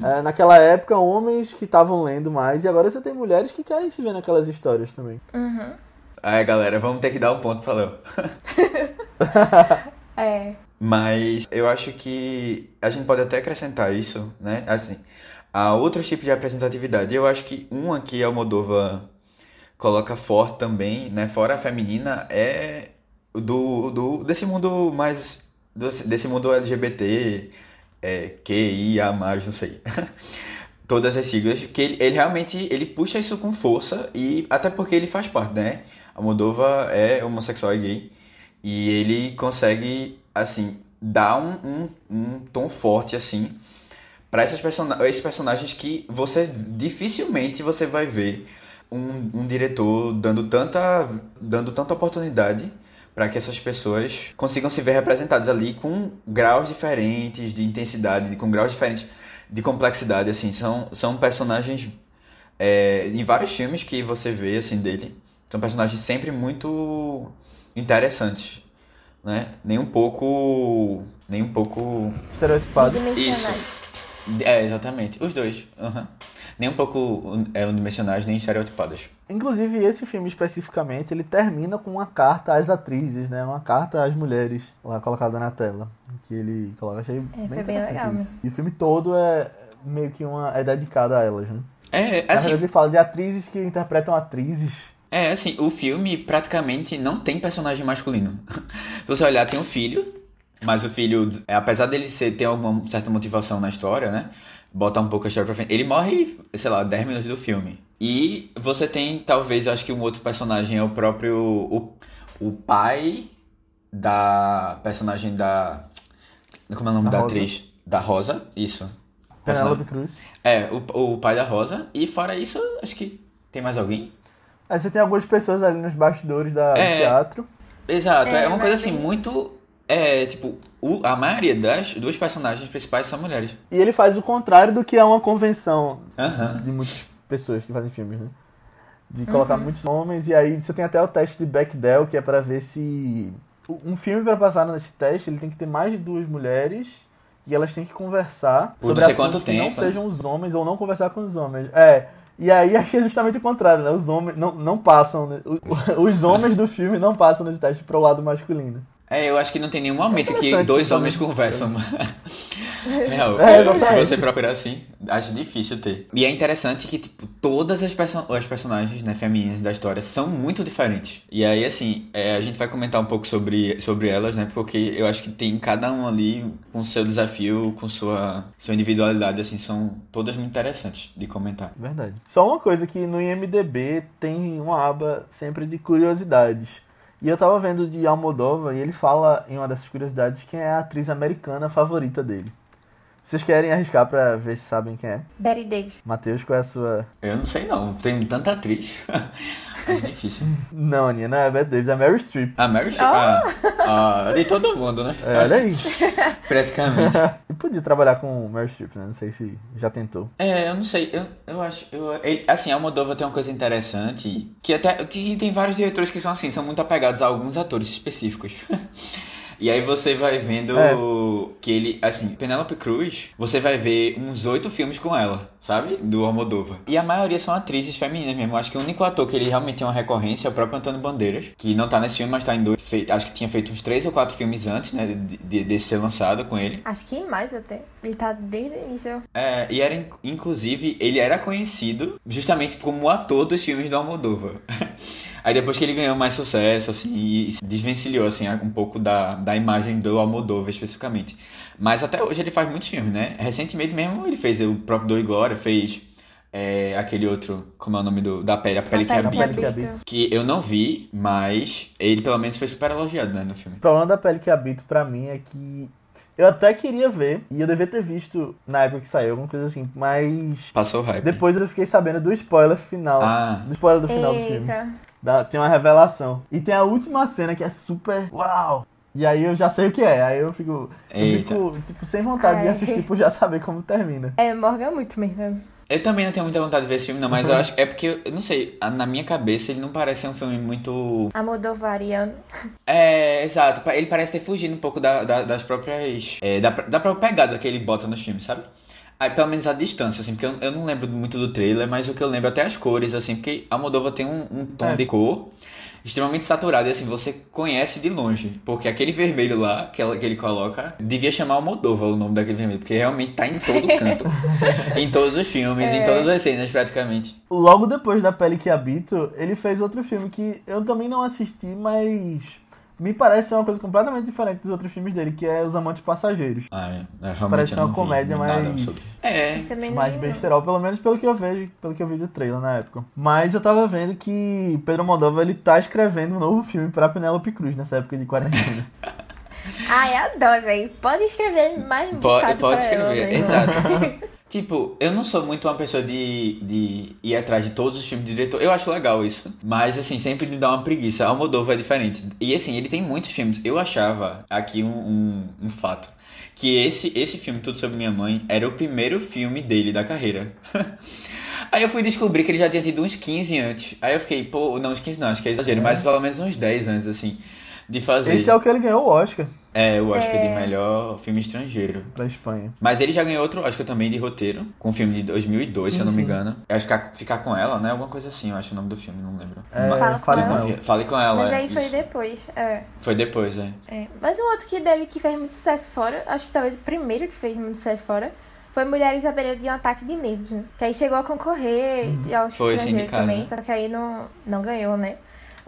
é, naquela época, homens que estavam lendo mais, e agora você tem mulheres que querem se ver naquelas histórias também. Uhum. Aí, galera, vamos ter que dar um ponto pra Léo. É. Mas eu acho que a gente pode até acrescentar isso, né? Assim, a outros tipos de representatividade. Eu acho que uma que a Moldova coloca forte também, né? Fora a feminina, é do, do desse mundo mais desse mundo LGBT, é, QIA+, não sei. Todas as siglas, que ele, ele realmente ele puxa isso com força e até porque ele faz parte, né? A Moldova é homossexual e gay. E ele consegue, assim, dar um, um, um tom forte, assim, para esses, person esses personagens que você dificilmente você vai ver um, um diretor dando tanta, dando tanta oportunidade para que essas pessoas consigam se ver representadas ali com graus diferentes de intensidade, com graus diferentes de complexidade, assim, são, são personagens é, em vários filmes que você vê, assim, dele, são personagens sempre muito interessantes, né? Nem um pouco, nem um pouco Estereotipado. Bidimensionais. é, exatamente. Os dois. aham. Nem um pouco é, unidimensionais, nem estereotipadas. Inclusive, esse filme especificamente, ele termina com uma carta às atrizes, né? Uma carta às mulheres, lá colocada na tela. Que ele coloca, achei foi bem bem interessante legal isso. E o filme todo é meio que uma... é dedicado a elas, né? É, Na assim, verdade, ele fala de atrizes que interpretam atrizes. é, assim, o filme praticamente não tem personagem masculino. Se você olhar, tem um filho, mas o filho, é, apesar dele ser, ter alguma certa motivação na história, né? Botar um pouco a história pra frente. Ele morre, sei lá, 10 minutos do filme. E você tem, talvez, eu acho que um outro personagem é o próprio. O, o pai da personagem da. Como é o nome Da da, Rosa. atriz? Da Rosa, isso. Penélope Cruz. É, o, o pai da Rosa. E fora isso, acho que tem mais alguém? Aí você tem algumas pessoas ali nos bastidores da, do É. teatro. Exato, é, É, uma coisa assim, muito. É, tipo, o- a maioria das duas personagens principais são mulheres. E ele faz o contrário do que é uma convenção Aham. de muitas pessoas que fazem filmes, né? De colocar muitos homens e aí você tem até o teste de Bechdel, que é pra ver se um filme pra passar nesse teste, ele tem que ter mais de duas mulheres e elas têm que conversar Por sobre não sei assuntos quanto que não tempo, né? sejam os homens ou não conversar com os homens. É. E aí achei justamente o contrário, né? Os homens não, não passam, né? O- Os homens do filme não passam nesse teste pro lado masculino. É, eu acho que não tem nenhum momento que interessante dois isso homens conversam. Real, É, se você procurar assim, acho difícil ter. E é interessante que, tipo, todas as, perso as personagens né, femininas da história são muito diferentes. E aí, assim, é, a gente vai comentar um pouco sobre, sobre elas, né? Porque eu acho que tem cada um ali com seu desafio, com sua, sua individualidade, assim, são todas muito interessantes de comentar. Verdade. Só uma coisa que no IMDB tem uma aba sempre de curiosidades. E eu tava vendo de Almodóvar e ele fala em uma dessas curiosidades quem é a atriz americana favorita dele. Vocês querem arriscar pra ver se sabem quem é? Betty Davis. Matheus, qual é a sua. Eu não sei não, tem tanta atriz. acho difícil. Não, Aninha, não é Bette Davis, é Mary Streep. A Mary Streep. Ah, ah, de todo mundo, né? É, olha aí. Praticamente. e podia trabalhar com Mary Streep, né? Não sei se já tentou. É, eu não sei, eu, eu acho, eu, ele- assim, a Moldova tem uma coisa interessante, que até, que tem vários diretores que são assim, são muito apegados a alguns atores específicos. E aí você vai vendo É. que ele, assim, Penélope Cruz, você vai ver uns oito filmes com ela, sabe? Do Almodóvar. E a maioria são atrizes femininas mesmo. Acho que o único ator que ele realmente tem uma recorrência é o próprio Antônio Bandeiras, que não tá nesse filme, mas tá em dois. fei- acho que tinha feito uns três ou quatro filmes antes, né? De, de, de ser lançado com ele. Acho que mais até. Ele tá desde o início. É, e era, in- inclusive, ele era conhecido justamente como o ator dos filmes do Almodóvar. Aí depois que ele ganhou mais sucesso, assim, e se desvencilhou, assim, um pouco da, da imagem do Almodóvar especificamente. Mas até hoje ele faz muitos filmes, né? Recentemente mesmo ele fez o próprio Dor e Glória, fez é, aquele outro, como é o nome do, da pele, a pele que Pele habita. Que habita. Que eu não vi, mas ele pelo menos foi super elogiado, né, no filme. O problema da pele que habito pra mim é que eu até queria ver, e eu devia ter visto na época que saiu, alguma coisa assim, mas Passou o hype. depois eu fiquei sabendo do spoiler final. Ah. Do spoiler do final do filme. Dá- tem uma revelação. E tem a última cena que é super. Uau! E aí eu já sei o que é. Aí eu fico. Eu Eita. fico, tipo, sem vontade de Ai. assistir por já saber como termina. É, Morgan muito mesmo. Eu também não tenho muita vontade de ver esse filme, não, mas eu acho é porque, eu não sei, na minha cabeça ele não parece ser um filme muito. A Moldovariano. É, exato, ele parece ter fugido um pouco da- da- das próprias. é, da, da própria pegada que ele bota nos filmes, sabe? Aí, pelo menos a distância, assim, porque eu, eu não lembro muito do trailer, mas o que eu lembro até as cores, assim, porque a Moldova tem um, um tom É. de cor extremamente saturado e assim, você conhece de longe. Porque aquele vermelho lá que, ela- que ele coloca, devia chamar o Moldova o nome daquele vermelho, porque realmente tá em todo canto. em todos os filmes, em É. todas as cenas, praticamente. Logo depois da Pele que Habito, ele fez outro filme que eu também não assisti, mas me parece ser uma coisa completamente diferente dos outros filmes dele, que é Os Amantes Passageiros. Ah, é, é, Parece eu uma vi comédia mais- sobre. É, Mais besterol, pelo menos pelo que eu vejo, pelo que eu vi do trailer na época. Mas eu tava vendo que Pedro Moldova ele tá escrevendo um novo filme pra Penélope Cruz nessa época de quarentena. Ai, adoro, velho. Pode escrever mais um Pode, pode pra ela, escrever, velho. exato. tipo, eu não sou muito uma pessoa de, de ir atrás de todos os filmes de diretor. Eu acho legal isso. Mas, assim, sempre me dá uma preguiça. Almodóvar é diferente. E, assim, ele tem muitos filmes. Eu achava aqui um, um, um fato. Que esse, esse filme, Tudo Sobre Minha Mãe, era o primeiro filme dele da carreira. Aí eu fui descobrir que ele já tinha tido uns 15 antes. Aí eu fiquei, pô, não, uns 15 não, acho que é exagero, mas pelo menos uns 10 antes, assim, de fazer. Esse é o que ele ganhou o Oscar É, o Oscar de É. melhor filme estrangeiro. da Espanha. Mas ele já ganhou outro Oscar também de roteiro, com um filme de 2002, se eu não me sim. engano. Eu acho que ficar, ficar com ela, né? Alguma coisa assim, eu acho o nome do filme, não lembro. É, Mas- Fala com ela. Fale com ela, Mas é, aí foi isso. depois. É, Foi depois, é. é. Mas um outro que dele que fez muito sucesso fora, acho que talvez o primeiro que fez muito sucesso fora, foi Mulheres à beira de um ataque de nervos, né? Que aí chegou a concorrer aos Foi estrangeiros sindicado, também, né? só que aí não, não ganhou, né?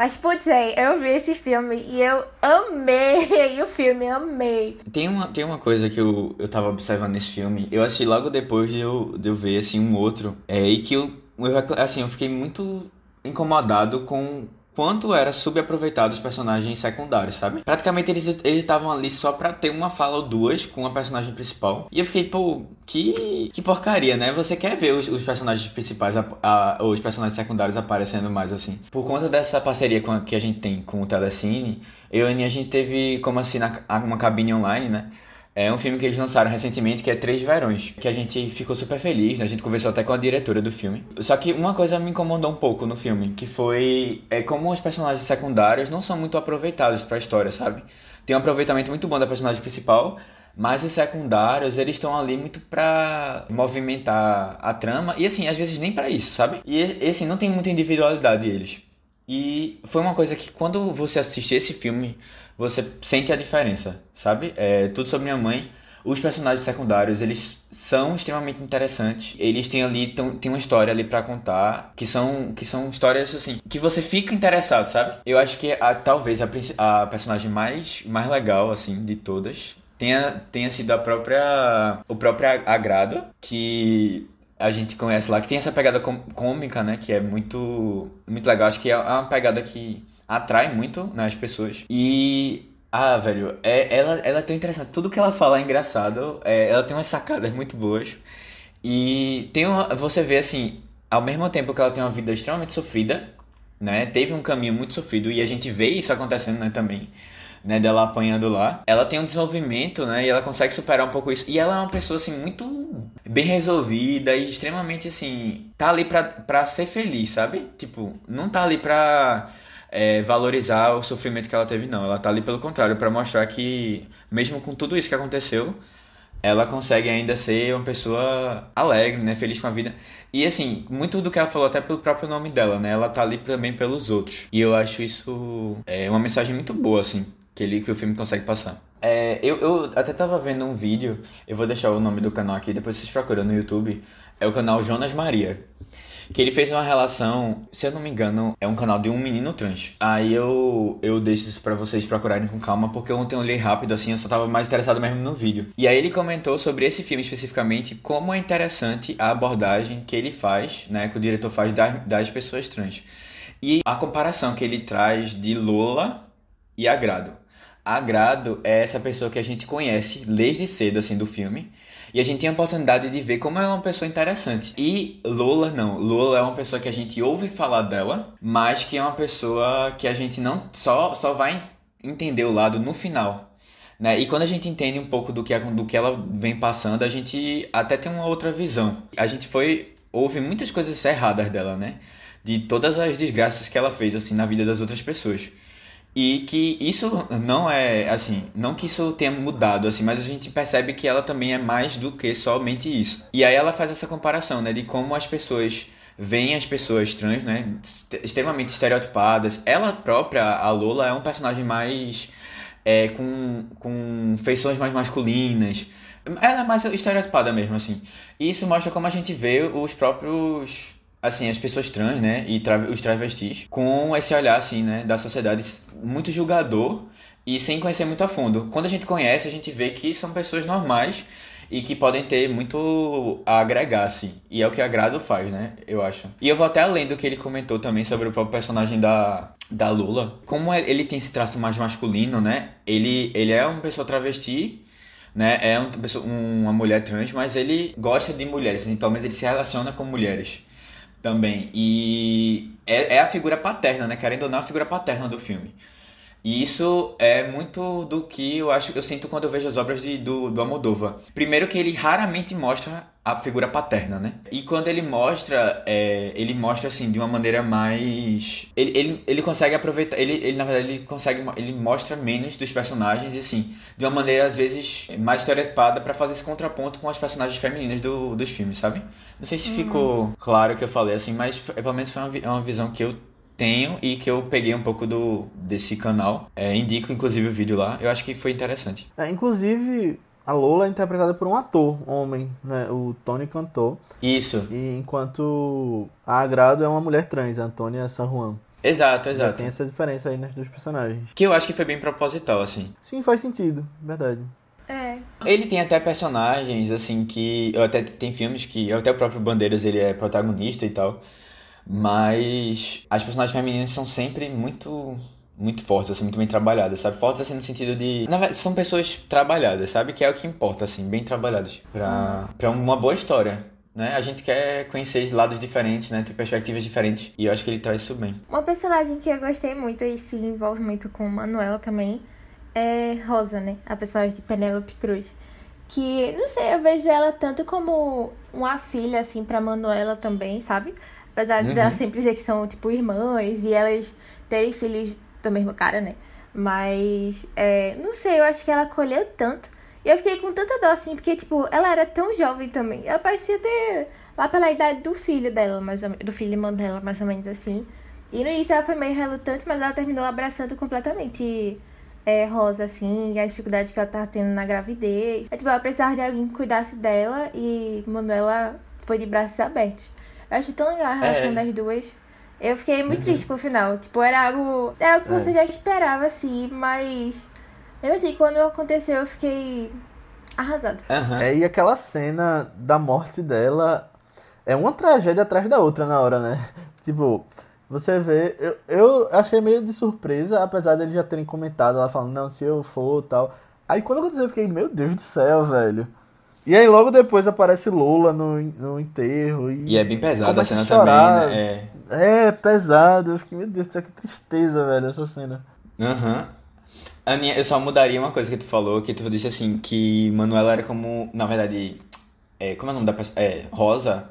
Mas, putz, aí, eu vi esse filme e eu amei o filme, amei. Tem uma, tem uma coisa que eu, eu tava observando nesse filme. Eu assisti logo depois de eu, de eu ver, assim, um outro. É, e que eu, eu, assim, eu fiquei muito incomodado com quanto era subaproveitado os personagens secundários, sabe? Praticamente eles estavam ali só pra ter uma fala ou duas com a personagem principal. E eu fiquei, pô, que, que porcaria, né? Você quer ver os, os personagens principais, a, a- ou os personagens secundários aparecendo mais assim. Por conta dessa parceria a- que a gente tem com o Telecine, eu e a a gente teve como assim na, uma cabine online, né? É um filme que eles lançaram recentemente que é Três Verões, que a gente ficou super feliz, né? A gente conversou até com a diretora do filme. Só que uma coisa me incomodou um pouco no filme, que foi é como os personagens secundários não são muito aproveitados pra história, sabe? Tem um aproveitamento muito bom da personagem principal, mas os secundários, eles estão ali muito pra movimentar a trama e assim, às vezes nem pra isso, sabe? E, e assim, não tem muita individualidade eles. E foi uma coisa que quando você assiste esse filme, você sente a diferença, sabe? É, tudo sobre minha mãe. Os personagens secundários, eles são extremamente interessantes. Eles têm ali, tão, uma história ali pra contar, que são, que são histórias assim, que você fica interessado, sabe? Eu acho que a, talvez a, a personagem mais, mais legal, assim, de todas, tenha, tenha sido a própria, o próprio Agrado, que a gente conhece lá, que tem essa pegada cômica, né? Que é muito, muito legal. Acho que é uma pegada que atrai muito né, as pessoas. E. Ah, velho, é, ela, ela é tão interessante. Tudo que ela fala é engraçado. é, ela tem umas sacadas muito boas. E tem uma, você vê assim, ao mesmo tempo que ela tem uma vida extremamente sofrida, né? Teve um caminho muito sofrido e a gente vê isso acontecendo, né, também. Né, dela apanhando lá. Ela tem um desenvolvimento, né? E ela consegue superar um pouco isso. E ela é uma pessoa, assim, muito bem resolvida e extremamente, assim... Tá ali pra, pra ser feliz, sabe? Tipo, não tá ali pra é, valorizar o sofrimento que ela teve, não. Ela tá ali pelo contrário, para mostrar que, mesmo com tudo isso que aconteceu, ela consegue ainda ser uma pessoa alegre, né? Feliz com a vida. E assim, muito do que ela falou, até pelo próprio nome dela, né? Ela tá ali também pelos outros. E eu acho isso é uma mensagem muito boa, assim, que, ele, que o filme consegue passar. É, eu, eu até tava vendo um vídeo, eu vou deixar o nome do canal aqui, depois vocês procuram no YouTube. É o canal Jonas Maria que ele fez uma relação, se eu não me engano, é um canal de um menino trans. Aí eu, eu deixo isso pra vocês procurarem com calma, porque ontem eu li rápido assim, eu só tava mais interessado mesmo no vídeo. E aí ele comentou sobre esse filme especificamente, como é interessante a abordagem que ele faz, né, que o diretor faz das, das pessoas trans. E a comparação que ele traz de Lola e Agrado. Agrado é essa pessoa que a gente conhece desde cedo, assim, do filme. E a gente tem a oportunidade de ver como ela é uma pessoa interessante. E Lola não. Lola é uma pessoa que a gente ouve falar dela, mas que é uma pessoa que a gente não só, só vai entender o lado no final. Né? E quando a gente entende um pouco do que, do que ela vem passando, a gente até tem uma outra visão. A gente foi. ouve muitas coisas erradas dela, né? De todas as desgraças que ela fez, assim, na vida das outras pessoas. E que isso não é, assim, não que isso tenha mudado, assim, mas a gente percebe que ela também é mais do que somente isso. E aí ela faz essa comparação, né, de como as pessoas veem as pessoas trans, né, extremamente estereotipadas. Ela própria, a Lola, é um personagem mais, é, com, com feições mais masculinas. Ela é mais estereotipada mesmo, assim. E isso mostra como a gente vê os próprios assim, as pessoas trans, né, e tra os travestis, com esse olhar, assim, né, da sociedade muito julgador e sem conhecer muito a fundo. Quando a gente conhece, a gente vê que são pessoas normais e que podem ter muito a agregar, assim. E é o que a Grado faz, né, eu acho. E eu vou até além do que ele comentou também sobre o próprio personagem da, da Lula. Como é, ele tem esse traço mais masculino, né, ele, ele é uma pessoa travesti, né? É pessoa, uma mulher trans, mas ele gosta de mulheres, assim, pelo menos ele se relaciona com mulheres também. E é, é a figura paterna, né? Querendo ou não, a figura paterna do filme. E isso é muito do que eu acho que eu sinto quando eu vejo as obras de, do, do Almodóvar. Primeiro que ele raramente mostra a figura paterna, né? E quando ele mostra, é, ele mostra assim de uma maneira mais, ele, ele, ele consegue aproveitar, ele, ele na verdade ele consegue, ele mostra menos dos personagens e assim de uma maneira às vezes mais estereotipada para fazer esse contraponto com as personagens femininas do, dos filmes, sabe? Não sei se uhum. ficou claro o que eu falei assim, mas pelo menos foi uma, é uma visão que eu tenho e que eu peguei um pouco do desse canal. É, indico inclusive o vídeo lá. Eu acho que foi interessante. É, inclusive a Lola é interpretada por um ator, homem, né? O Tony Cantor. Isso. E enquanto a Agrado é uma mulher trans, a Antônia San Juan. Exato, exato. Já tem essa diferença aí nas duas personagens. Que eu acho que foi bem proposital, assim. Sim, faz sentido, verdade. É. Ele tem até personagens, assim, que. Até tem filmes que. Até o próprio Bandeiras ele é protagonista e tal. Mas as personagens femininas são sempre muito muito fortes, assim, muito bem trabalhadas, sabe? Fortes, assim, no sentido de... Na verdade, são pessoas trabalhadas, sabe? Que é o que importa, assim, bem trabalhadas. Pra, pra uma boa história, né? A gente quer conhecer lados diferentes, né? Ter perspectivas diferentes. E eu acho que ele traz isso bem. Uma personagem que eu gostei muito e se envolve muito com Manuela também é Rosa, né? A personagem de Penélope Cruz. Que, não sei, eu vejo ela tanto como uma filha, assim, pra Manuela também, sabe? Apesar uhum. dela sempre dizer que são, tipo, irmãs e elas terem filhos do mesmo cara, né? Mas, é, não sei, eu acho que ela acolheu tanto. E eu fiquei com tanta dó, assim, porque, tipo, ela era tão jovem também. Ela parecia ter lá pela idade do filho dela, mais ou, do filho irmão dela, mais ou menos assim. E no início ela foi meio relutante, mas ela terminou abraçando completamente é, Rosa, assim, as dificuldades que ela tava tendo na gravidez. É, tipo, ela precisava de alguém que cuidasse dela e Manuela foi de braços abertos. Eu acho tão legal a relação é. das duas. Eu fiquei muito uhum. triste pro final. Tipo, era algo. Era algo que você é. já esperava, assim, mas. Mesmo assim, quando aconteceu, eu fiquei arrasado. Uhum. É, e aquela cena da morte dela é uma tragédia atrás da outra na hora, né? Tipo, você vê. Eu, eu achei meio de surpresa, apesar de eles já terem comentado, ela falando, não, se eu for tal. Aí quando aconteceu, eu fiquei, meu Deus do céu, velho. E aí logo depois aparece Lula no, no enterro. E, e é bem pesada a cena também, né? É. é, pesado. Eu fiquei, meu Deus do céu, que tristeza, velho, essa cena. Aham. Uhum. Aninha, eu só mudaria uma coisa que tu falou, que tu disse assim, que Manuela era como, na verdade, é, como é o nome da pessoa? É, Rosa,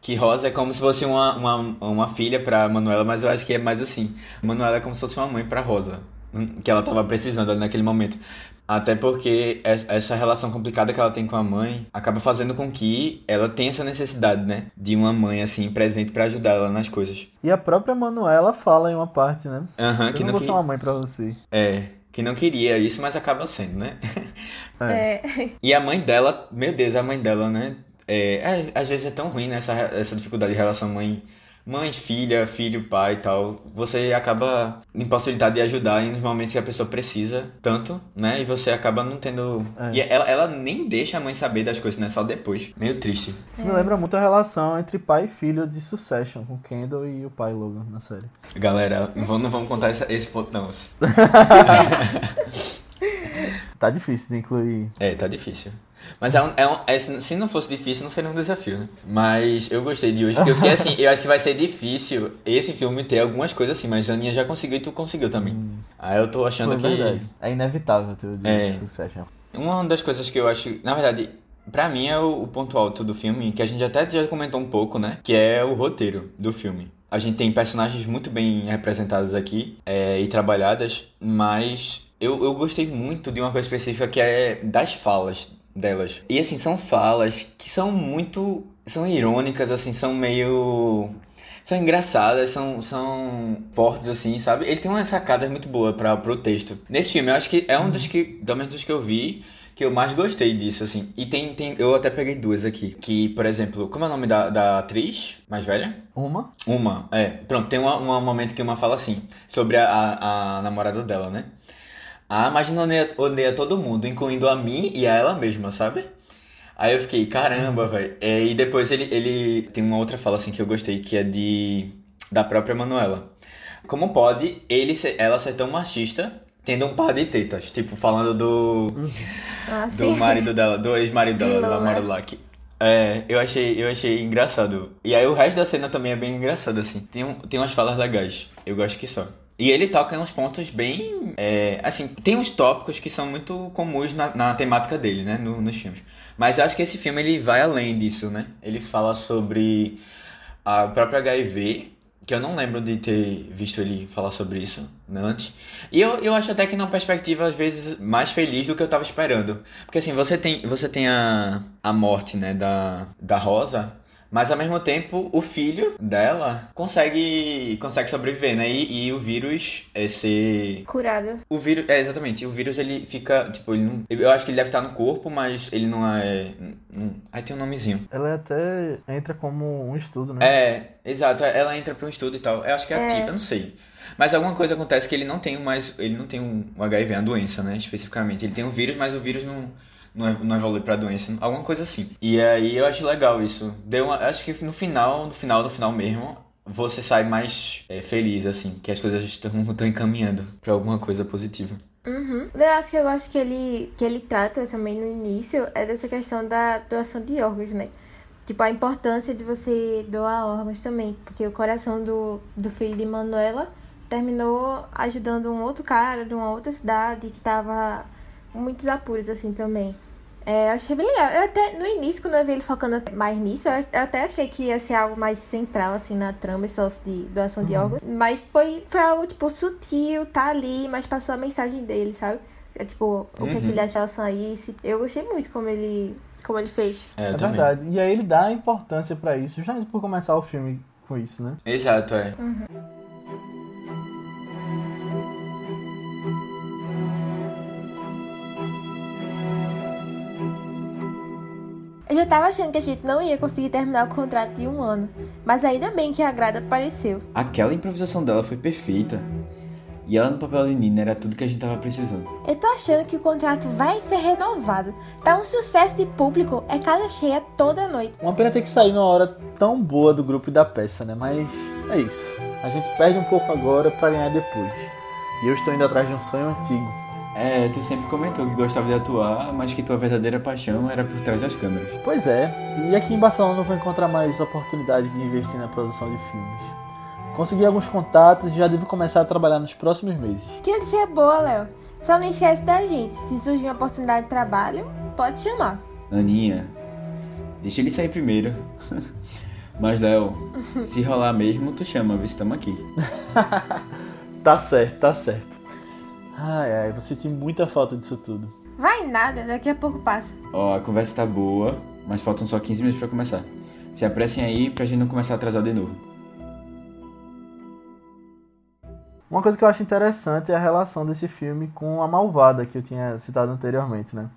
Que Rosa é como se fosse uma, uma, uma filha pra Manuela, mas eu acho que é mais assim. Manuela é como se fosse uma mãe pra Rosa. hum, Que ela tava precisando ali naquele momento. Até porque es- essa relação complicada que ela tem com a mãe acaba fazendo com que ela tenha essa necessidade, né? De uma mãe, assim, presente pra ajudar ela nas coisas. E a própria Manuela fala em uma parte, né? Aham, Eu que não vou que... ser uma mãe pra você. É, que não queria isso, mas acaba sendo, né? É. E a mãe dela, meu Deus, a mãe dela, né? É, é, às vezes é tão ruim, né? Essa, essa dificuldade de relação mãe, mãe, filha, filho, pai e tal. Você acaba impossibilitado de ajudar em nos momentos que a pessoa precisa tanto, né? E você acaba não tendo. É. E ela, ela nem deixa a mãe saber das coisas, né? Só depois. Meio triste. Isso me lembra muito a relação entre pai e filho de Succession, com Kendall e o pai Logan na série. Galera, não vamos, não vamos contar essa- esse ponto, não. Tá difícil de incluir. É, tá difícil. Mas é um, é um- é- se não fosse difícil, não seria um desafio, né? Mas eu gostei de hoje, porque eu fiquei assim, eu acho que vai ser difícil esse filme ter algumas coisas assim, mas a Aninha já conseguiu e tu conseguiu também. Aí eu tô achando Foi que. verdade. É inevitável ter o É. Succession. Uma das coisas que eu acho, na verdade, pra mim é o, o ponto alto do filme, que a gente até já comentou um pouco, né? Que é o roteiro do filme. A gente tem personagens muito bem representadas aqui é, e trabalhadas, mas eu, eu gostei muito de uma coisa específica que é das falas delas. E assim, são falas que são muito. são irônicas, assim, são meio. São engraçadas, são, são fortes, assim, sabe? Ele tem umas sacadas muito boas para pro texto. Nesse filme, eu acho que é um dos que, pelo menos dos que eu vi, que eu mais gostei disso, assim. E tem, tem eu até peguei duas aqui. Que, por exemplo, como é o nome da, da atriz mais velha? Uma? Uma, é. Pronto, tem uma- um momento que uma fala assim, sobre a, a, a namorada dela, né? Ah, mas não odeia, odeia todo mundo, incluindo a mim e a ela mesma, sabe? Aí eu fiquei, caramba, velho. É, e depois ele, ele tem uma outra fala assim que eu gostei, que é de da própria Manuela. Como pode ele ser, ela ser tão machista tendo um par de tetas? Tipo, falando do Ah, do sim. marido dela, do ex-marido dela, né? lá. Que, é, eu achei, eu achei engraçado. E aí o resto da cena também é bem engraçado, assim. Tem, um, tem umas falas legais. Eu gosto que só. E ele toca em uns pontos bem. é, assim, tem uns tópicos que são muito comuns na, na temática dele, né? no- nos filmes. Mas eu acho que esse filme ele vai além disso, né? Ele fala sobre a própria HIV, que eu não lembro de ter visto ele falar sobre isso né, antes. E eu, eu acho até que numa perspectiva, às vezes, mais feliz do que eu tava esperando. Porque assim, você tem, você tem a, a morte, né, da, da Rosa, mas ao mesmo tempo o filho dela consegue, consegue sobreviver, né? E, e o vírus é ser Curado. o vírus, é exatamente, o vírus ele fica, tipo, ele não, eu acho que ele deve estar no corpo, mas ele não é, não, aí tem um nomezinho. Ela até entra como um estudo, né? É, exato, ela entra para um estudo e tal. Eu acho que é É. ativo, eu não sei. Mas alguma coisa acontece que ele não tem mais, ele não tem um, um HIV, a doença, né, especificamente. Ele tem um vírus, mas o vírus não não, ev- não evolui pra doença, alguma coisa assim. E aí eu acho legal isso. Deu uma, acho que no final, no final, no final mesmo, você sai mais é, feliz, assim, que as coisas estão, estão encaminhando pra alguma coisa positiva. Uhum. Eu acho que eu gosto que ele, que ele trata também no início é dessa questão da doação de órgãos, né? Tipo, a importância de você doar órgãos também. Porque o coração do, do filho de Manuela terminou ajudando um outro cara de uma outra cidade que tava muitos apuros, assim, também. É, eu achei bem legal. Eu até, no início, quando eu vi ele focando mais nisso, eu até achei que ia ser algo mais central, assim, na trama, esse negócio de doação de órgãos. Mas foi, foi algo, tipo, sutil, tá ali, mas passou a mensagem dele, sabe? É, tipo, o que, é que Uhum. ele acha em relação a isso. Eu gostei muito como ele, como ele fez. É, É verdade. E aí ele dá importância pra isso, já por começar o filme com isso, né? Exato, é. Eu já tava achando que a gente não ia conseguir terminar o contrato de um ano. Mas ainda bem que a grada apareceu. Aquela improvisação dela foi perfeita. E ela no papel de Nina era tudo que a gente tava precisando. Eu tô achando que o contrato vai ser renovado. Tá um sucesso de público, é casa cheia toda noite. Uma pena ter que sair numa hora tão boa do grupo e da peça, né? Mas é isso. A gente perde um pouco agora pra ganhar depois. E eu estou indo atrás de um sonho antigo. É, tu sempre comentou que gostava de atuar, mas que tua verdadeira paixão era por trás das câmeras. Pois é, e aqui em Barcelona eu vou encontrar mais oportunidades de investir na produção de filmes. Consegui alguns contatos e já devo começar a trabalhar nos próximos meses. Que notícia boa, Léo. Só não esquece da gente. Se surgir uma oportunidade de trabalho, pode chamar. Aninha, deixa ele sair primeiro. Mas, Léo, se rolar mesmo, tu chama, vê se estamos aqui. tá certo, tá certo. Ai, ai, você tem muita falta disso tudo. Vai nada, daqui a pouco passa. Ó, a conversa tá boa, mas faltam só 15 minutos pra começar. Se apressem aí pra gente não começar a atrasar de novo. Uma coisa que eu acho interessante é a relação desse filme com a Malvada, que eu tinha citado anteriormente, né?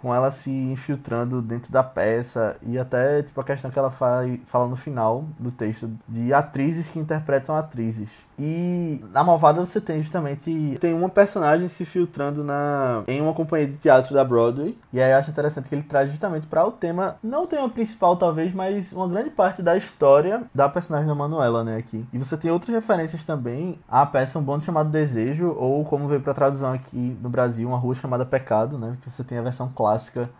com ela se infiltrando dentro da peça e até tipo a questão que ela fala, fala no final do texto de atrizes que interpretam atrizes. E na Malvada você tem justamente tem uma personagem se filtrando na em uma companhia de teatro da Broadway. E aí eu acho interessante que ele traz justamente para o tema, não o tema principal talvez, mas uma grande parte da história da personagem da Manuela, né, aqui. E você tem outras referências também à peça Um Bonde Chamado Desejo ou como veio para tradução aqui no Brasil, Uma Rua Chamada Pecado, né, que você tem a versão clássica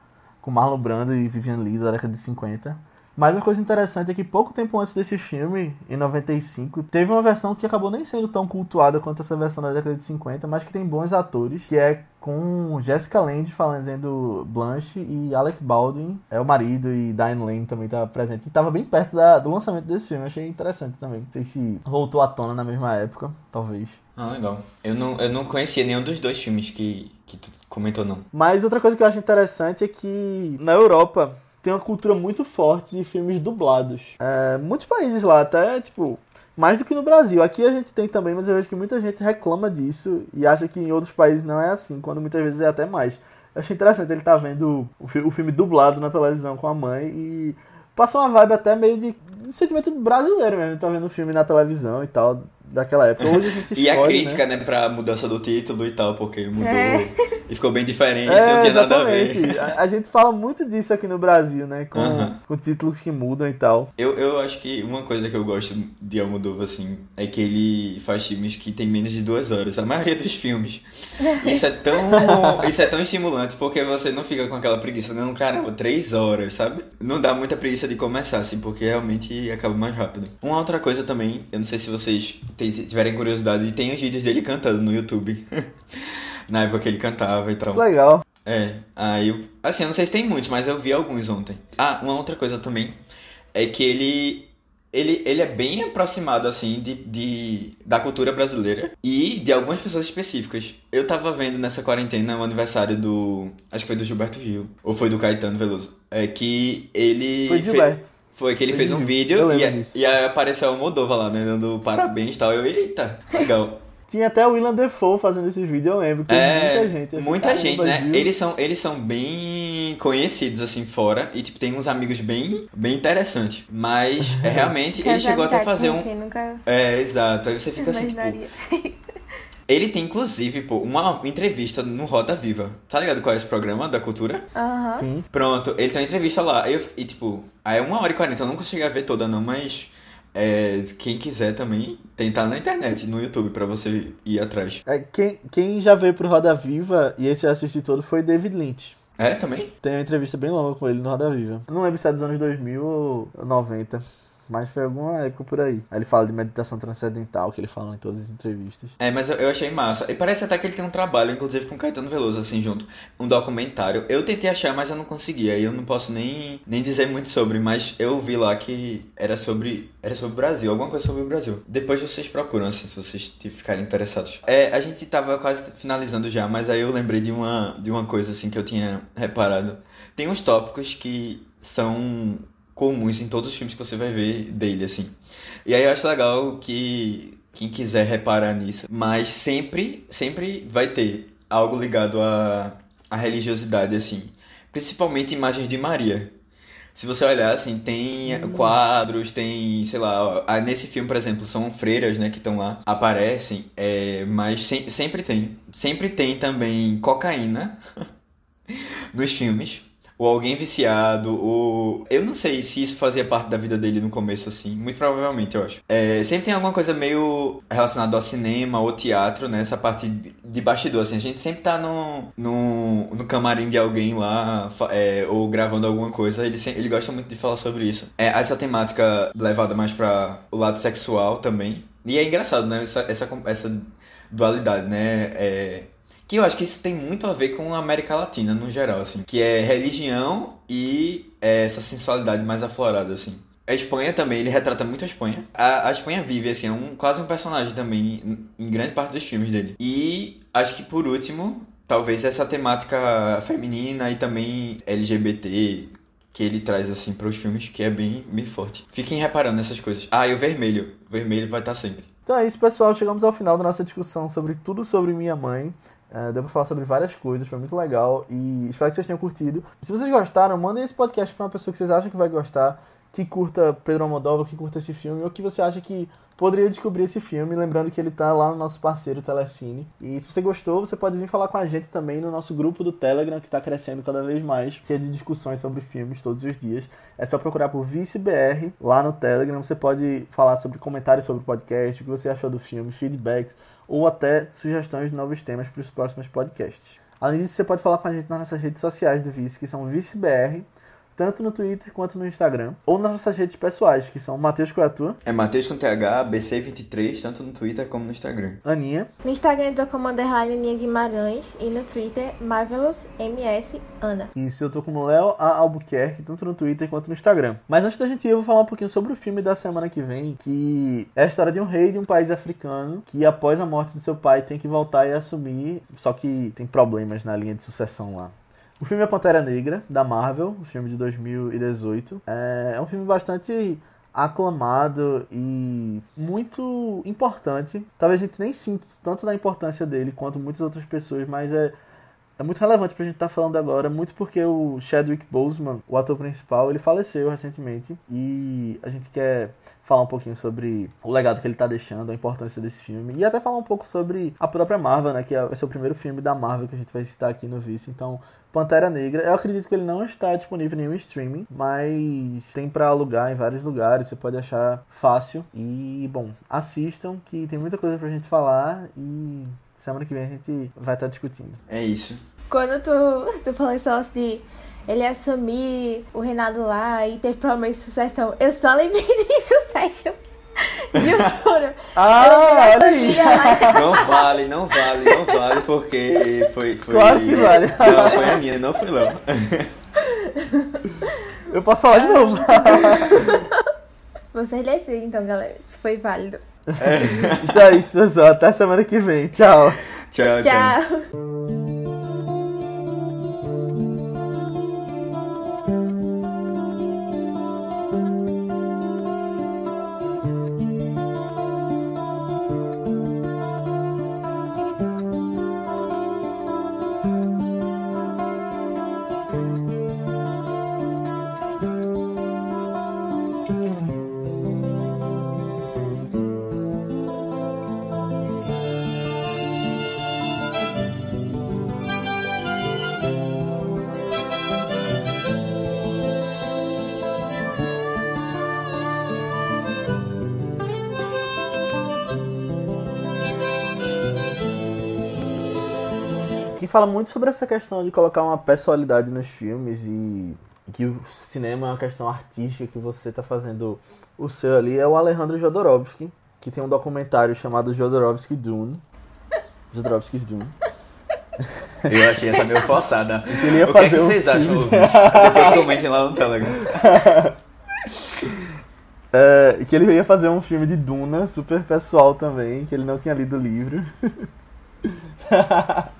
com Marlon Brando e Vivian Lee da década de 50. Mas uma coisa interessante é que pouco tempo antes desse filme, em 95, teve uma versão que acabou nem sendo tão cultuada quanto essa versão da década de 50, mas que tem bons atores, que é com Jessica Lange fazendo Blanche e Alec Baldwin é o marido e Diane Lane também estava presente. E estava bem perto da, do lançamento desse filme, achei interessante também. Não sei se voltou à tona na mesma época, talvez. Ah, legal. Eu não, eu não conhecia nenhum dos dois filmes que, que tu comentou, não. Mas outra coisa que eu acho interessante é que na Europa tem uma cultura muito forte de filmes dublados. É, muitos países lá, até, tipo, mais do que no Brasil. Aqui a gente tem também, mas eu vejo que muita gente reclama disso e acha que em outros países não é assim, quando muitas vezes é até mais. Eu achei interessante ele tá vendo o, filme dublado na televisão com a mãe e passou uma vibe até meio de, de sentimento brasileiro mesmo, tá vendo o filme na televisão e tal daquela época. Hoje a gente E escolhe, a crítica, né? né, pra mudança do título e tal, porque mudou é. e ficou bem diferente, é, não tinha nada a ver. A, a, gente fala muito disso aqui no Brasil, né? Com, uh -huh. com títulos que mudam e tal. Eu, eu acho que uma coisa que eu gosto de Almodóvar, assim, é que ele faz filmes que tem menos de duas horas. A maioria dos filmes. Isso é tão, isso é tão estimulante, porque você não fica com aquela preguiça, não, caramba, três horas, sabe? Não dá muita preguiça de começar, assim, porque realmente acaba mais rápido. Uma outra coisa também, eu não sei se vocês tiverem curiosidade, tem os vídeos dele cantando no YouTube. Na época que ele cantava e tal. Legal. É, aí, assim, eu não sei se tem muitos, mas eu vi alguns ontem. Ah, uma outra coisa também é que ele ele, ele é bem aproximado, assim, de, de, da cultura brasileira e de algumas pessoas específicas. Eu tava vendo nessa quarentena o aniversário do. Acho que foi do Gilberto Gil, ou foi do Caetano Veloso. É que ele. Foi Gilberto. Fe... Foi que ele fez um vídeo e, e aí apareceu o Moldova lá, né? Dando parabéns e tal. Eu, eita, legal. Tinha até o William Defoe fazendo esse vídeo, eu lembro. Que é, muita gente. Muita gente, né? Eles são, eles são bem conhecidos, assim, fora. E, tipo, tem uns amigos bem, bem interessantes. Mas, é, realmente, ele chegou até a fazer um... Nunca... É, exato. Aí você fica assim, tipo... Ele tem, inclusive, pô, uma entrevista no Roda Viva. Tá ligado qual é esse programa da cultura? Aham. Uhum. Sim. Pronto, ele tem uma entrevista lá. Eu, e, tipo, aí é uma hora e quarenta. Eu não consegui ver toda, não, mas... É, quem quiser também, tentar na internet, no YouTube, para você ir atrás. É, quem, quem já veio pro Roda Viva e esse assistir todo foi David Lynch. É, também? Tem uma entrevista bem longa com ele no Roda Viva. não lembro se é dos anos 2000 ou 90. Mas foi alguma época por aí. Aí ele fala de meditação transcendental, que ele fala em todas as entrevistas. É, mas eu, eu achei massa. E parece até que ele tem um trabalho, inclusive, com Caetano Veloso, assim, junto. Um documentário. Eu tentei achar, mas eu não consegui. Aí eu não posso nem, nem dizer muito sobre, mas eu vi lá que era sobre. Era sobre o Brasil, alguma coisa sobre o Brasil. Depois vocês procuram, assim, se vocês ficarem interessados. É, a gente tava quase finalizando já, mas aí eu lembrei de uma, de uma coisa, assim, que eu tinha reparado. Tem uns tópicos que são comuns em todos os filmes que você vai ver dele, assim. E aí eu acho legal que quem quiser reparar nisso, mas sempre, sempre vai ter algo ligado à, à religiosidade, assim. Principalmente imagens de Maria. Se você olhar, assim, tem uhum. quadros, tem, sei lá, nesse filme, por exemplo, são freiras, né, que estão lá, aparecem, é, mas se, sempre tem. Sempre tem também cocaína nos filmes ou alguém viciado, ou. Eu não sei se isso fazia parte da vida dele no começo, assim. Muito provavelmente, eu acho. É, sempre tem alguma coisa meio relacionada ao cinema ou teatro, né? Essa parte de bastidor, assim. A gente sempre tá no, no, no camarim de alguém lá, é, ou gravando alguma coisa. Ele, ele gosta muito de falar sobre isso. É, essa temática levada mais para o lado sexual também. E é engraçado, né? Essa, essa, essa dualidade, né? É, que eu acho que isso tem muito a ver com a América Latina no geral, assim. Que é religião e é, essa sensualidade mais aflorada, assim. A Espanha também, ele retrata muito a Espanha. A, a Espanha vive, assim, é um, quase um personagem também em, grande parte dos filmes dele. E acho que por último, talvez essa temática feminina e também LGBT que ele traz assim para os filmes, que é bem, bem forte. Fiquem reparando nessas coisas. Ah, e o vermelho. O vermelho vai estar sempre. Então é isso, pessoal. Chegamos ao final da nossa discussão sobre tudo sobre minha mãe. Uh, deu pra falar sobre várias coisas, foi muito legal e espero que vocês tenham curtido. Se vocês gostaram, mandem esse podcast pra uma pessoa que vocês acham que vai gostar, que curta Pedro Almodóvar, que curta esse filme, ou que você acha que poderia descobrir esse filme, lembrando que ele tá lá no nosso parceiro Telecine. E se você gostou, você pode vir falar com a gente também no nosso grupo do Telegram, que tá crescendo cada vez mais, cheio de discussões sobre filmes todos os dias. É só procurar por ViceBR lá no Telegram. Você pode falar sobre comentários sobre o podcast, o que você achou do filme, feedbacks ou até sugestões de novos temas para os próximos podcasts. Além disso, você pode falar com a gente nas nossas redes sociais do Vice, que são ViceBR tanto no Twitter quanto no Instagram, ou nas nossas redes pessoais, que são Matheus Coatua. É Matheus com TH, BC23, tanto no Twitter como no Instagram. Aninha. No Instagram eu tô como underline Aninha Guimarães e no Twitter Marvelous MS Ana. Isso, eu tô como Léo A. Albuquerque, tanto no Twitter quanto no Instagram. Mas antes da gente ir, eu vou falar um pouquinho sobre o filme da semana que vem, que é a história de um rei de um país africano que após a morte do seu pai tem que voltar e assumir, só que tem problemas na linha de sucessão lá. O filme é Pantera Negra, da Marvel, o filme de 2018. É, é um filme bastante aclamado e muito importante. Talvez a gente nem sinta tanto da importância dele quanto muitas outras pessoas, mas é, é muito relevante pra gente estar tá falando agora, muito porque o Chadwick Boseman, o ator principal, ele faleceu recentemente e a gente quer falar um pouquinho sobre o legado que ele está deixando, a importância desse filme e até falar um pouco sobre a própria Marvel, né, que é, é o primeiro filme da Marvel que a gente vai citar aqui no Vice. Então, Pantera Negra, eu acredito que ele não está disponível em nenhum streaming, mas tem para alugar em vários lugares, você pode achar fácil. E, bom, assistam que tem muita coisa pra gente falar e semana que vem a gente vai estar tá discutindo. É isso. Quando tu, tu falou só de ele assumir o reinado lá e ter problema de sucessão. Eu só lembrei disso, Sérgio. Juro. Ah, olha aí. Não vale, não vale, não vale, porque foi. foi... Claro que vale. Não, foi a Nina, não foi Léo. Eu posso falar de novo. Vocês decidem então, galera. Isso foi válido. É. Então é isso, pessoal. Até semana que vem. Tchau. Tchau, tchau. tchau. Fala muito sobre essa questão de colocar uma personalidade nos filmes e que o cinema é uma questão artística que você está fazendo o seu ali é o Alejandro Jodorowsky, que tem um documentário chamado Jodorowsky Dune. Jodorowsky's Dune. Eu achei essa meio forçada. O que, é que um vocês filme. acham, ouvintes? Depois comentem lá no Telegram. É, que ele ia fazer um filme de Duna, super pessoal também, que ele não tinha lido o livro.